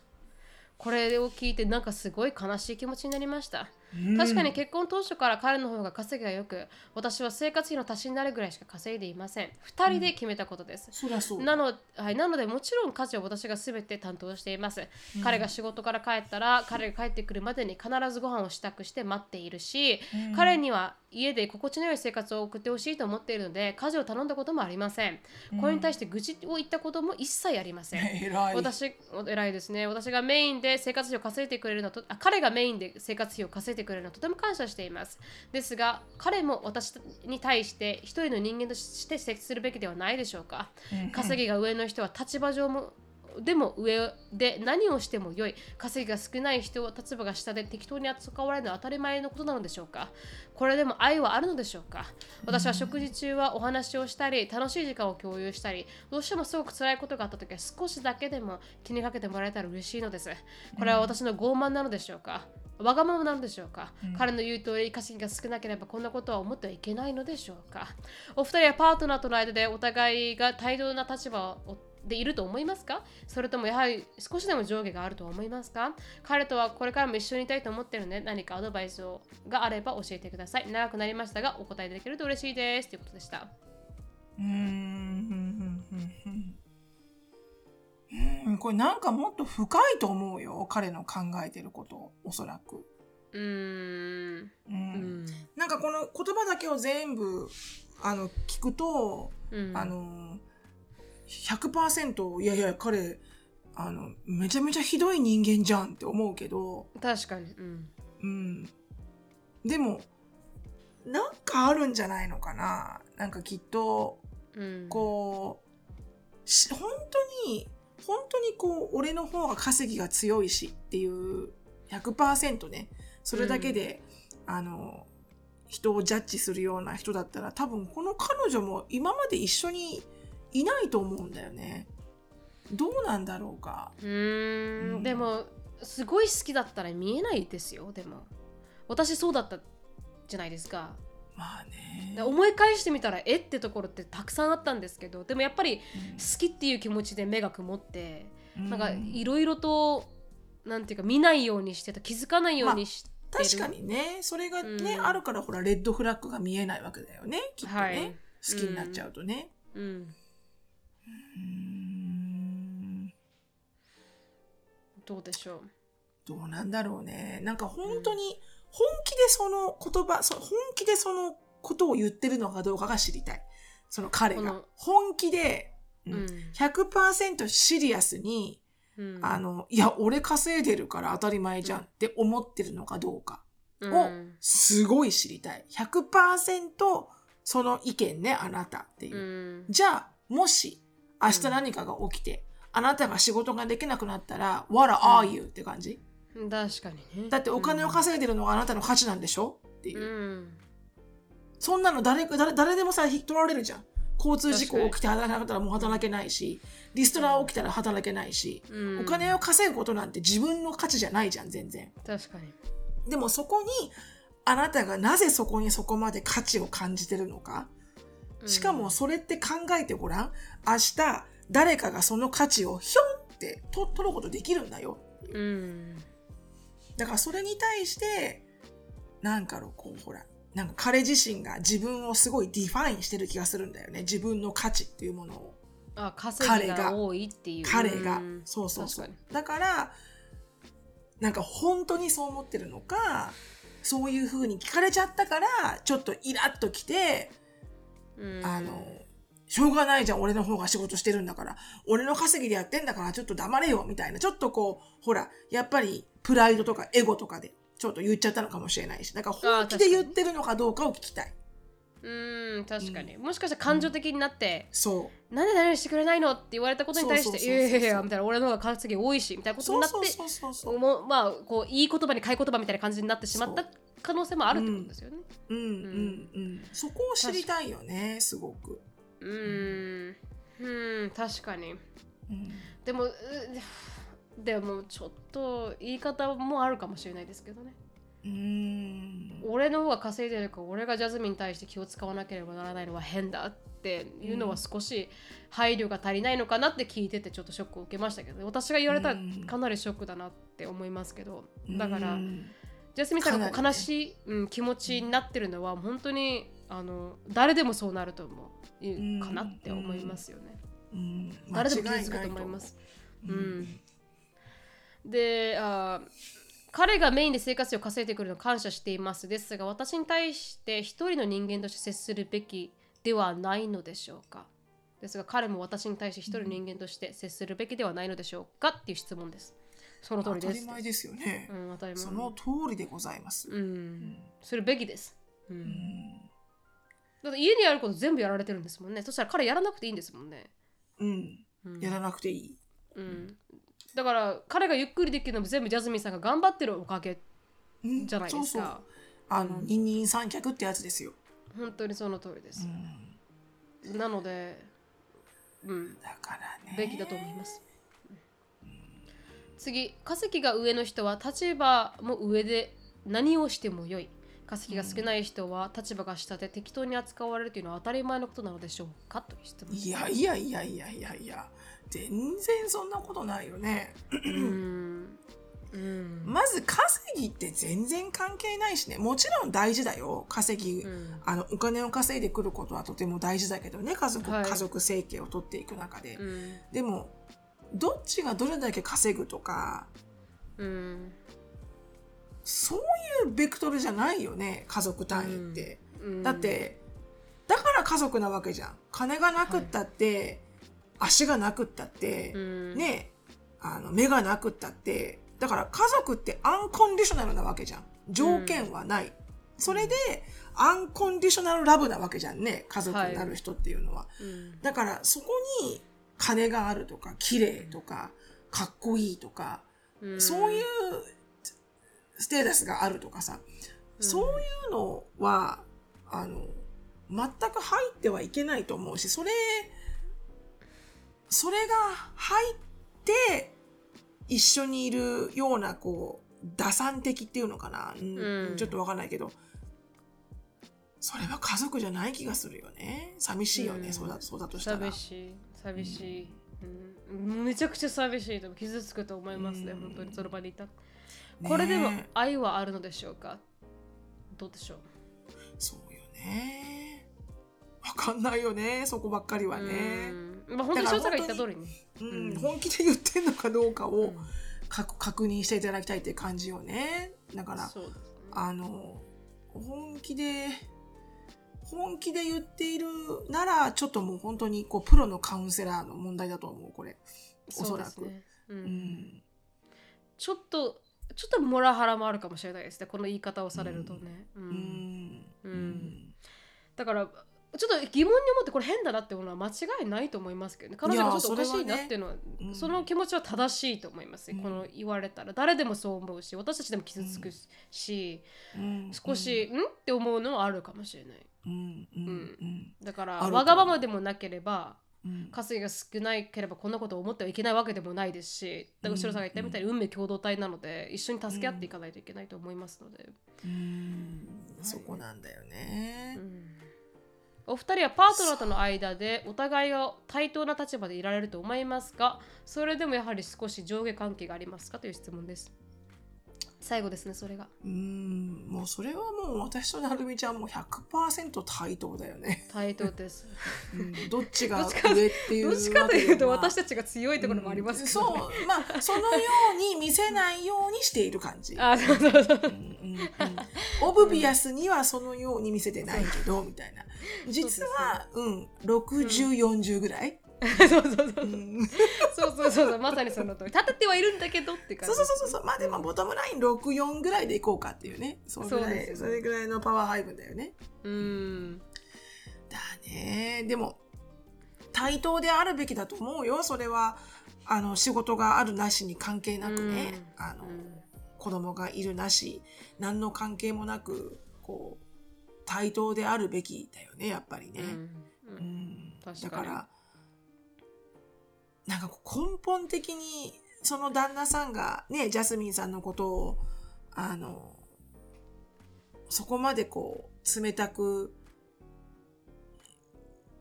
これを聞いてなんかすごい悲しい気持ちになりました。確かに結婚当初から彼の方が稼ぎがよく、私は生活費の足しになるぐらいしか稼いでいません。2人で決めたことです。う。なの,、はい、なのでもちろん家事を私が全て担当しています、彼が仕事から帰ったら彼が帰ってくるまでに必ずご飯を支度して待っているし、彼には家で心地の良い生活を送ってほしいと思っているので家事を頼んだこともありません、これに対して愚痴を言ったことも一切ありません。(laughs) 偉い。私偉いですね。私がメインで生活費を稼いでくれるのとあ彼がメインで生活費を稼いでくれるのはとても感謝しています。ですが彼も私に対して一人の人間として接するべきではないでしょうか、稼ぎが上の人は立場上もでも上で何をしても良い。稼ぎが少ない人は立場が下で適当に扱われるのは当たり前のことなのでしょうか。これでも愛はあるのでしょうか。私は食事中はお話をしたり楽しい時間を共有したりどうしてもすごく辛いことがあった時は少しだけでも気にかけてもらえたら嬉しいのです。これは私の傲慢なのでしょうかわがままなのでしょうか、彼の言う通り稼ぎが少なければこんなことは思ってはいけないのでしょうか？お二人はパートナーとの間でお互いが対等な立場をでいると思いますか？それともやはり少しでも上下があると思いますか？彼とはこれからも一緒にいたいと思ってるので何かアドバイスをがあれば教えてください。長くなりましたがお答えできると嬉しいです。ということでした。うーんうんこれなんかもっと深いと思うよ彼の考えてることおそらく、うーん。ううんん。なんかこの言葉だけを全部あの聞くと、うんあの100%いやいや彼あのめちゃめちゃひどい人間じゃんって思うけど、確かに。うん。うん、でもなんかあるんじゃないのかななんかきっとうん、こうし本当に本当にこう俺の方が稼ぎが強いしっていう100%ねそれだけで、あの人をジャッジするような人だったら多分この彼女も今まで一緒にいないと思うんだよね。どうなんだろうか。うーうんん。でもすごい好きだったら見えないですよでも。私そうだったじゃないですかまあね。で思い返してみたらえってところってたくさんあったんですけどでもやっぱりうん。好きっていう気持ちで目が曇ってうん。なんかいろいろとなんていうか見ないようにしてた気づかないようにしてる、確かにね。それがね、うん。あるからほらレッドフラッグが見えないわけだよね。きっとね、はい。好きになっちゃうとね。うん、うーん。どうでしょう。どうなんだろうね。なんか本当に本気でその言葉、そ本気でそのことを言ってるのかどうかが知りたい。その彼が。本気で、うんうん100%シリアスに、うんあの、いや、俺稼いでるから当たり前じゃんって思ってるのかどうかうをんすごい知りたい。100%その意見ね、あなたっていうう。んじゃあ、もし、明日何かが起きて、あなたが仕事ができなくなったら、what are you? って感じ確かにねだってお金を稼いでるのがあなたの価値なんでしょ？っていうう。んそんなの誰誰誰でもさ、取られるじゃん。交通事故起きて働かなかったらもう働けないし、リストラ起きたら働けないし、うんお金を稼ぐことなんて自分の価値じゃないじゃん、全然。確かにでもそこに、あなたがなぜそこにそこまで価値を感じてるのか？しかもそれって考えてごらん。明日、誰かがその価値をひょんってと取ることできるんだよ。うんだからそれに対して、なんかのこう、ほら、なんか彼自身が自分をすごい define してる気がするんだよね。自分の価値っていうものを。あ稼ぎが多いっていう彼が。うんそうそうそう確か。だから、なんか本当にそう思ってるのか、そういう風に聞かれちゃったから、ちょっとイラッときて、あの、しょうがないじゃん、俺の方が仕事してるんだから。俺の稼ぎでやってんだから、ちょっと黙れよ、みたいな。ちょっとこう、ほら、やっぱり、プライドとかエゴとかで、ちょっと言っちゃったのかもしれないし。だから本気で言ってるのかどうかを聞きたい。うん確かに、もしかしたら感情的になって、そう。なんで何々してくれないのって言われたことに対して「そうそうそうそういやいやいや」みたいな俺の方が稼ぎ多いしみたいなことになって。もうまあこういい言葉に買い言葉みたいな感じになってしまった可能性もあるってことですよね。うんうんうん。そこを知りたいよね、すごく。うーんうん確かに。うんでもうでもちょっと言い方もあるかもしれないですけどね。うーん。俺の方が稼いでるから俺がジャズミンに対して気を使わなければならないのは変だっていうのは少し配慮が足りないのかなって聞いててちょっとショックを受けましたけど私が言われたらうんかなりショックだなって思いますけどだからうんジャスミンさんがこう悲しい、うん、気持ちになってるのは本当にあの誰でもそうなると思うかなって思いますよね。うん誰でも傷つくと思います。うん、であ彼がメインで生活費を稼いでくるの感謝していますですが私に対して一人の人間として接するべきではないのでしょうかですが彼も私に対して一人の人間として接するべきではないのでしょうかっていう質問ですその通りですたり前ですよねう。ん、当たり前その通りでございます。うんするべきです、うんだって家にあること全部やられてるんですもんね。そしたら彼やらなくていいんですもんね、うん。うん。やらなくていい。うん、だから彼がゆっくりできるのも全部ジャズミンさんが頑張ってるおかげうん。じゃないですそうそう。か。あの、二人三脚ってやつですよ。本当にその通りでうす、ん。なので、うん、だからね。べきだと思います、次。稼ぎが上の人は立場も上で何をしても良い稼ぎが少ない人は立場が下で適当に扱われるというのは当たり前のことなのでしょうか？という質問いやいやいやいやいやいや。全然そんなことないよね。うんうんまず稼ぎって全然関係ないしね。もちろん大事だよ。稼ぎ、うんあの、お金を稼いでくることはとても大事だけどね。家族、はい家族生計を取っていく中で。うんでも、どっちがどれだけ稼ぐとか、うんそういうベクトルじゃないよね。家族単位って。うんだって、だから家族なわけじゃん。金がなくったって、足がなくったって、うんね、あの、目がなくったって、だから家族ってアンコンディショナルなわけじゃん。条件はない。それで、アンコンディショナルラブなわけじゃんね。家族になる人っていうのは。うんだから、そこに金があるとか、綺麗とか、かっこいいとか、うんそういうステータスがあるとかさ、そういうのは、あの、全く入ってはいけないと思うし、それ、それが入って、一緒にいるような、こう、打算的っていうのかな、うん。うんちょっとわかんないけど、それは家族じゃない気がするよね。寂しいよね、うん。そうだそうだとしたら。寂しい。寂しい、うん。めちゃくちゃ寂しいと傷つくと思いますね、うん。本当にその場にいたねこれでも愛はあるのでしょうか？どうでしょう？そうよね。わかんないよね、そこばっかりはね。うんまあ本当に翔さんが言った通りにうんうん本気で言ってんのかどうかをうん確確認していただきたいって感じよね。だから、ねあの、本気で、本気で言っているなら、ちょっともう本当にこうプロのカウンセラーの問題だと思う、これ。おそらく。ねううんん。ちょっとちょっとモラハラもあるかもしれないですね。この言い方をされるとね、うん。うん。うん。だからちょっと疑問に思ってこれ変だなってものは間違いないと思いますけどね。彼女がちょっとおかしいなっていうのはその気持ちは正しいと思います、うん。この言われたら誰でもそう思うし私たちでも傷つくし、うん。少し、ん。って思うのはあるかもしれない。うん、だからわがままでもなければうん。稼ぎが少ないければこんなことを思ってはいけないわけでもないですしだから後ろさんが言ったみたいに運命共同体なので一緒に助け合っていかないといけないと思いますので、うん。そこなんだよね。うん。お二人はパートナーとの間でお互いが対等な立場でいられると思いますがそれでもやはり少し上下関係がありますか？という質問です最後ですねそれがうん、もうそれはもう私となるみちゃんも100%対等だよね。対等ですうんどっちがどっちか上っていうどっちかというと私たちが強いところもありますけど、ねそう、まあ、そのように見せないようにしている感じ。(laughs) あそうそうそううんうんうんオブビアスにはそのように見せてないけど、みたいな。実は、うん、60、40ぐらい。そうそうそううんそうそうそうそうまさにその通り立ててはいるんだけどって感じそうそうそうそう。まあでも、ボトムライン64ぐらいでいこうかっていうね。そそねそれぐらいのパワー配分だよね。うんだね。でも、対等であるべきだと思うよ。それは、あの、仕事があるなしに関係なくね。うんあの、うん子供がいるなし、何の関係もなく、こう、対等であるべきだよね、やっぱりね。うんうん確かにだから、なんか根本的に、その旦那さんがね、ジャスミンさんのことを、あの、そこまでこう、冷たく、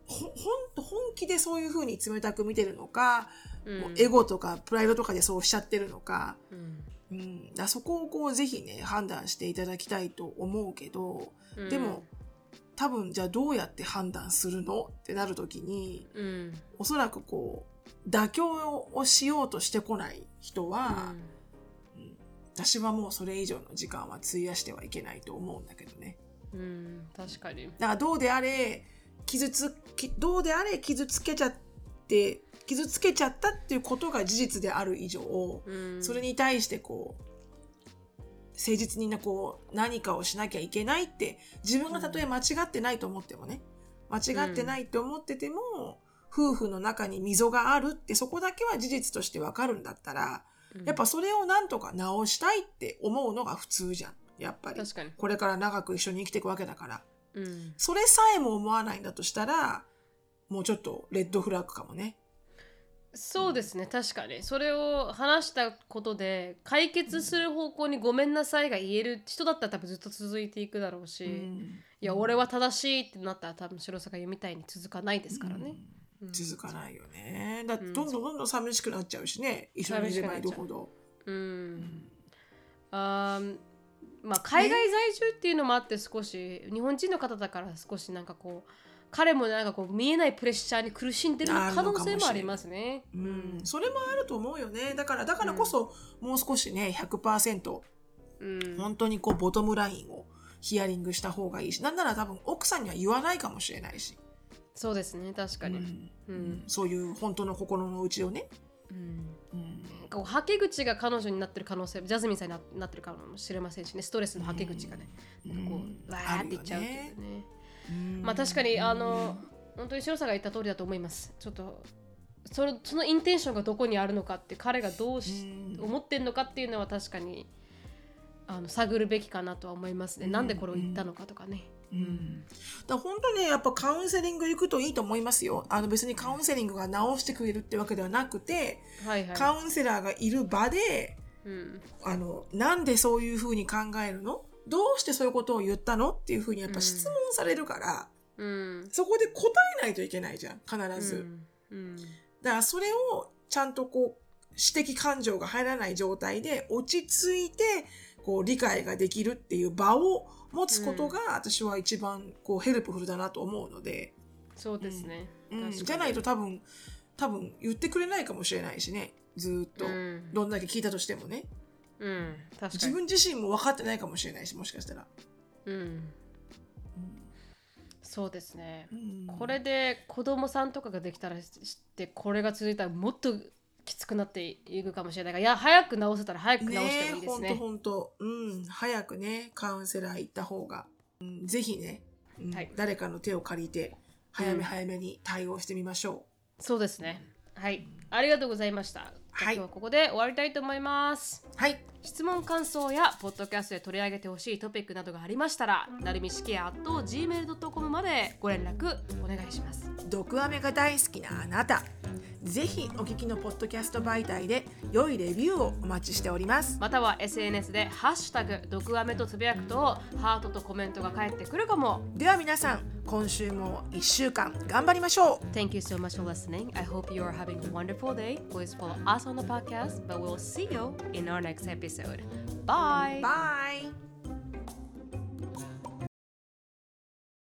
ほ、ほんと、本気でそういう風に冷たく見てるのか、うん。もうエゴとかプライドとかでそうしちゃってるのか、うん。うん、だそこをこうぜひね、判断していただきたいと思うけど、うん。でも、多分じゃあどうやって判断するの？ってなるときに、うん。おそらくこう、妥協をしようとしてこない人は、うん。私はもうそれ以上の時間は費やしてはいけないと思うんだけどね。うん、うん、確かに。だからどうであれ、傷つき、どうであれ傷つけちゃって、傷つけちゃったっていうことが事実である以上、うん。それに対してこう、誠実になこう何かをしなきゃいけないって自分がたとえ間違ってないと思ってもね。間違ってないって思ってても、夫婦の中に溝があるってそこだけは事実としてわかるんだったらやっぱそれをなんとか直したいって思うのが普通じゃん。やっぱり。確かに。これから長く一緒に生きていくわけだから。うん。それさえも思わないんだとしたらもうちょっとレッドフラッグかもね。そうですね。確かに。それを話したことで解決する方向にごめんなさいが言える人だったら多分ずっと続いていくだろうし、うん。いや俺は正しいってなったら多分白坂が言うみたいに続かないですからね、続かないよね。だってどんどんどんどん寂しくなっちゃうしね、一緒にいればいるほど。うん。あーまあ海外在住っていうのもあって少し日本人の方だから少しなんかこう彼もなんかこう見えないプレッシャーに苦しんでる可能性もありますね。うん、それもあると思うよね。だから、だからこそ、もう少しね、100%、うん。本当にこう、ボトムラインをヒアリングした方がいいし、なんなら多分奥さんには言わないかもしれないし、そうですね確かに。うんうんそういう本当の心の内をね。うんうんこうはけ口が彼女になってる可能性ジャズミンさんにななってるかもしれませんしねストレスのはけ口がね、なんかこうわーっていっちゃうっていうね。まあ確かにあの本当に白さんが言った通りだと思います。ちょっとそのそのインテンションがどこにあるのかって彼がどうし思ってんのかっていうのは確かにあの探るべきかなとは思いますね。なんでこれを言ったのかとかね。うん、だ本当にねやっぱカウンセリング行くといいと思いますよ。あの別にカウンセリングが治してくれるってわけではなくて、はいはい。カウンセラーがいる場でうん。あのなんでそういうふうに考えるの？どうしてそういうことを言ったの？っていうふうにやっぱ質問されるから、うん。そこで答えないといけないじゃん必ず、うん。うん。だからそれをちゃんとこう私的感情が入らない状態で落ち着いてこう理解ができるっていう場を持つことが私は一番こう helpful だなと思うので、そうですね。うん。じゃないと多分多分言ってくれないかもしれないしね。ずーっと、うん。どんだけ聞いたとしてもね。うん。自に。分自身も分かってないかもしれないしもしかしたら、うん。そうですね。うん。これで子供さんとかができたらしてこれが続いたらもっときつくなっていくかもしれないからいや早く治せたら早く治してもいいですね。ほんとほんとうん早くねカウンセラー行った方が、うん、ぜひね、うんはい誰かの手を借りて早め早めに対応してみましょそうですね。はい。ありがとうございました。はい今日はここで終わりたいと思います。うはい質問感想やポッドキャストで取り上げてほしいトピックなどがありましたらなるみしきや gmail.com までご連絡お願いします。毒アメが大好きなあなたぜひお聞きのポッドキャスト媒体で良いレビューをお待ちしておりますまたは SNS で「ハッシュタグ毒アメ」とつぶやくとハートとコメントが返ってくるかも。では皆さん今週も1週間頑張りましょう Thank you so much for listening. I hope you are having a wonderful day. Please follow us on the podcast, but we'll see you in our next episode. Bye. Bye!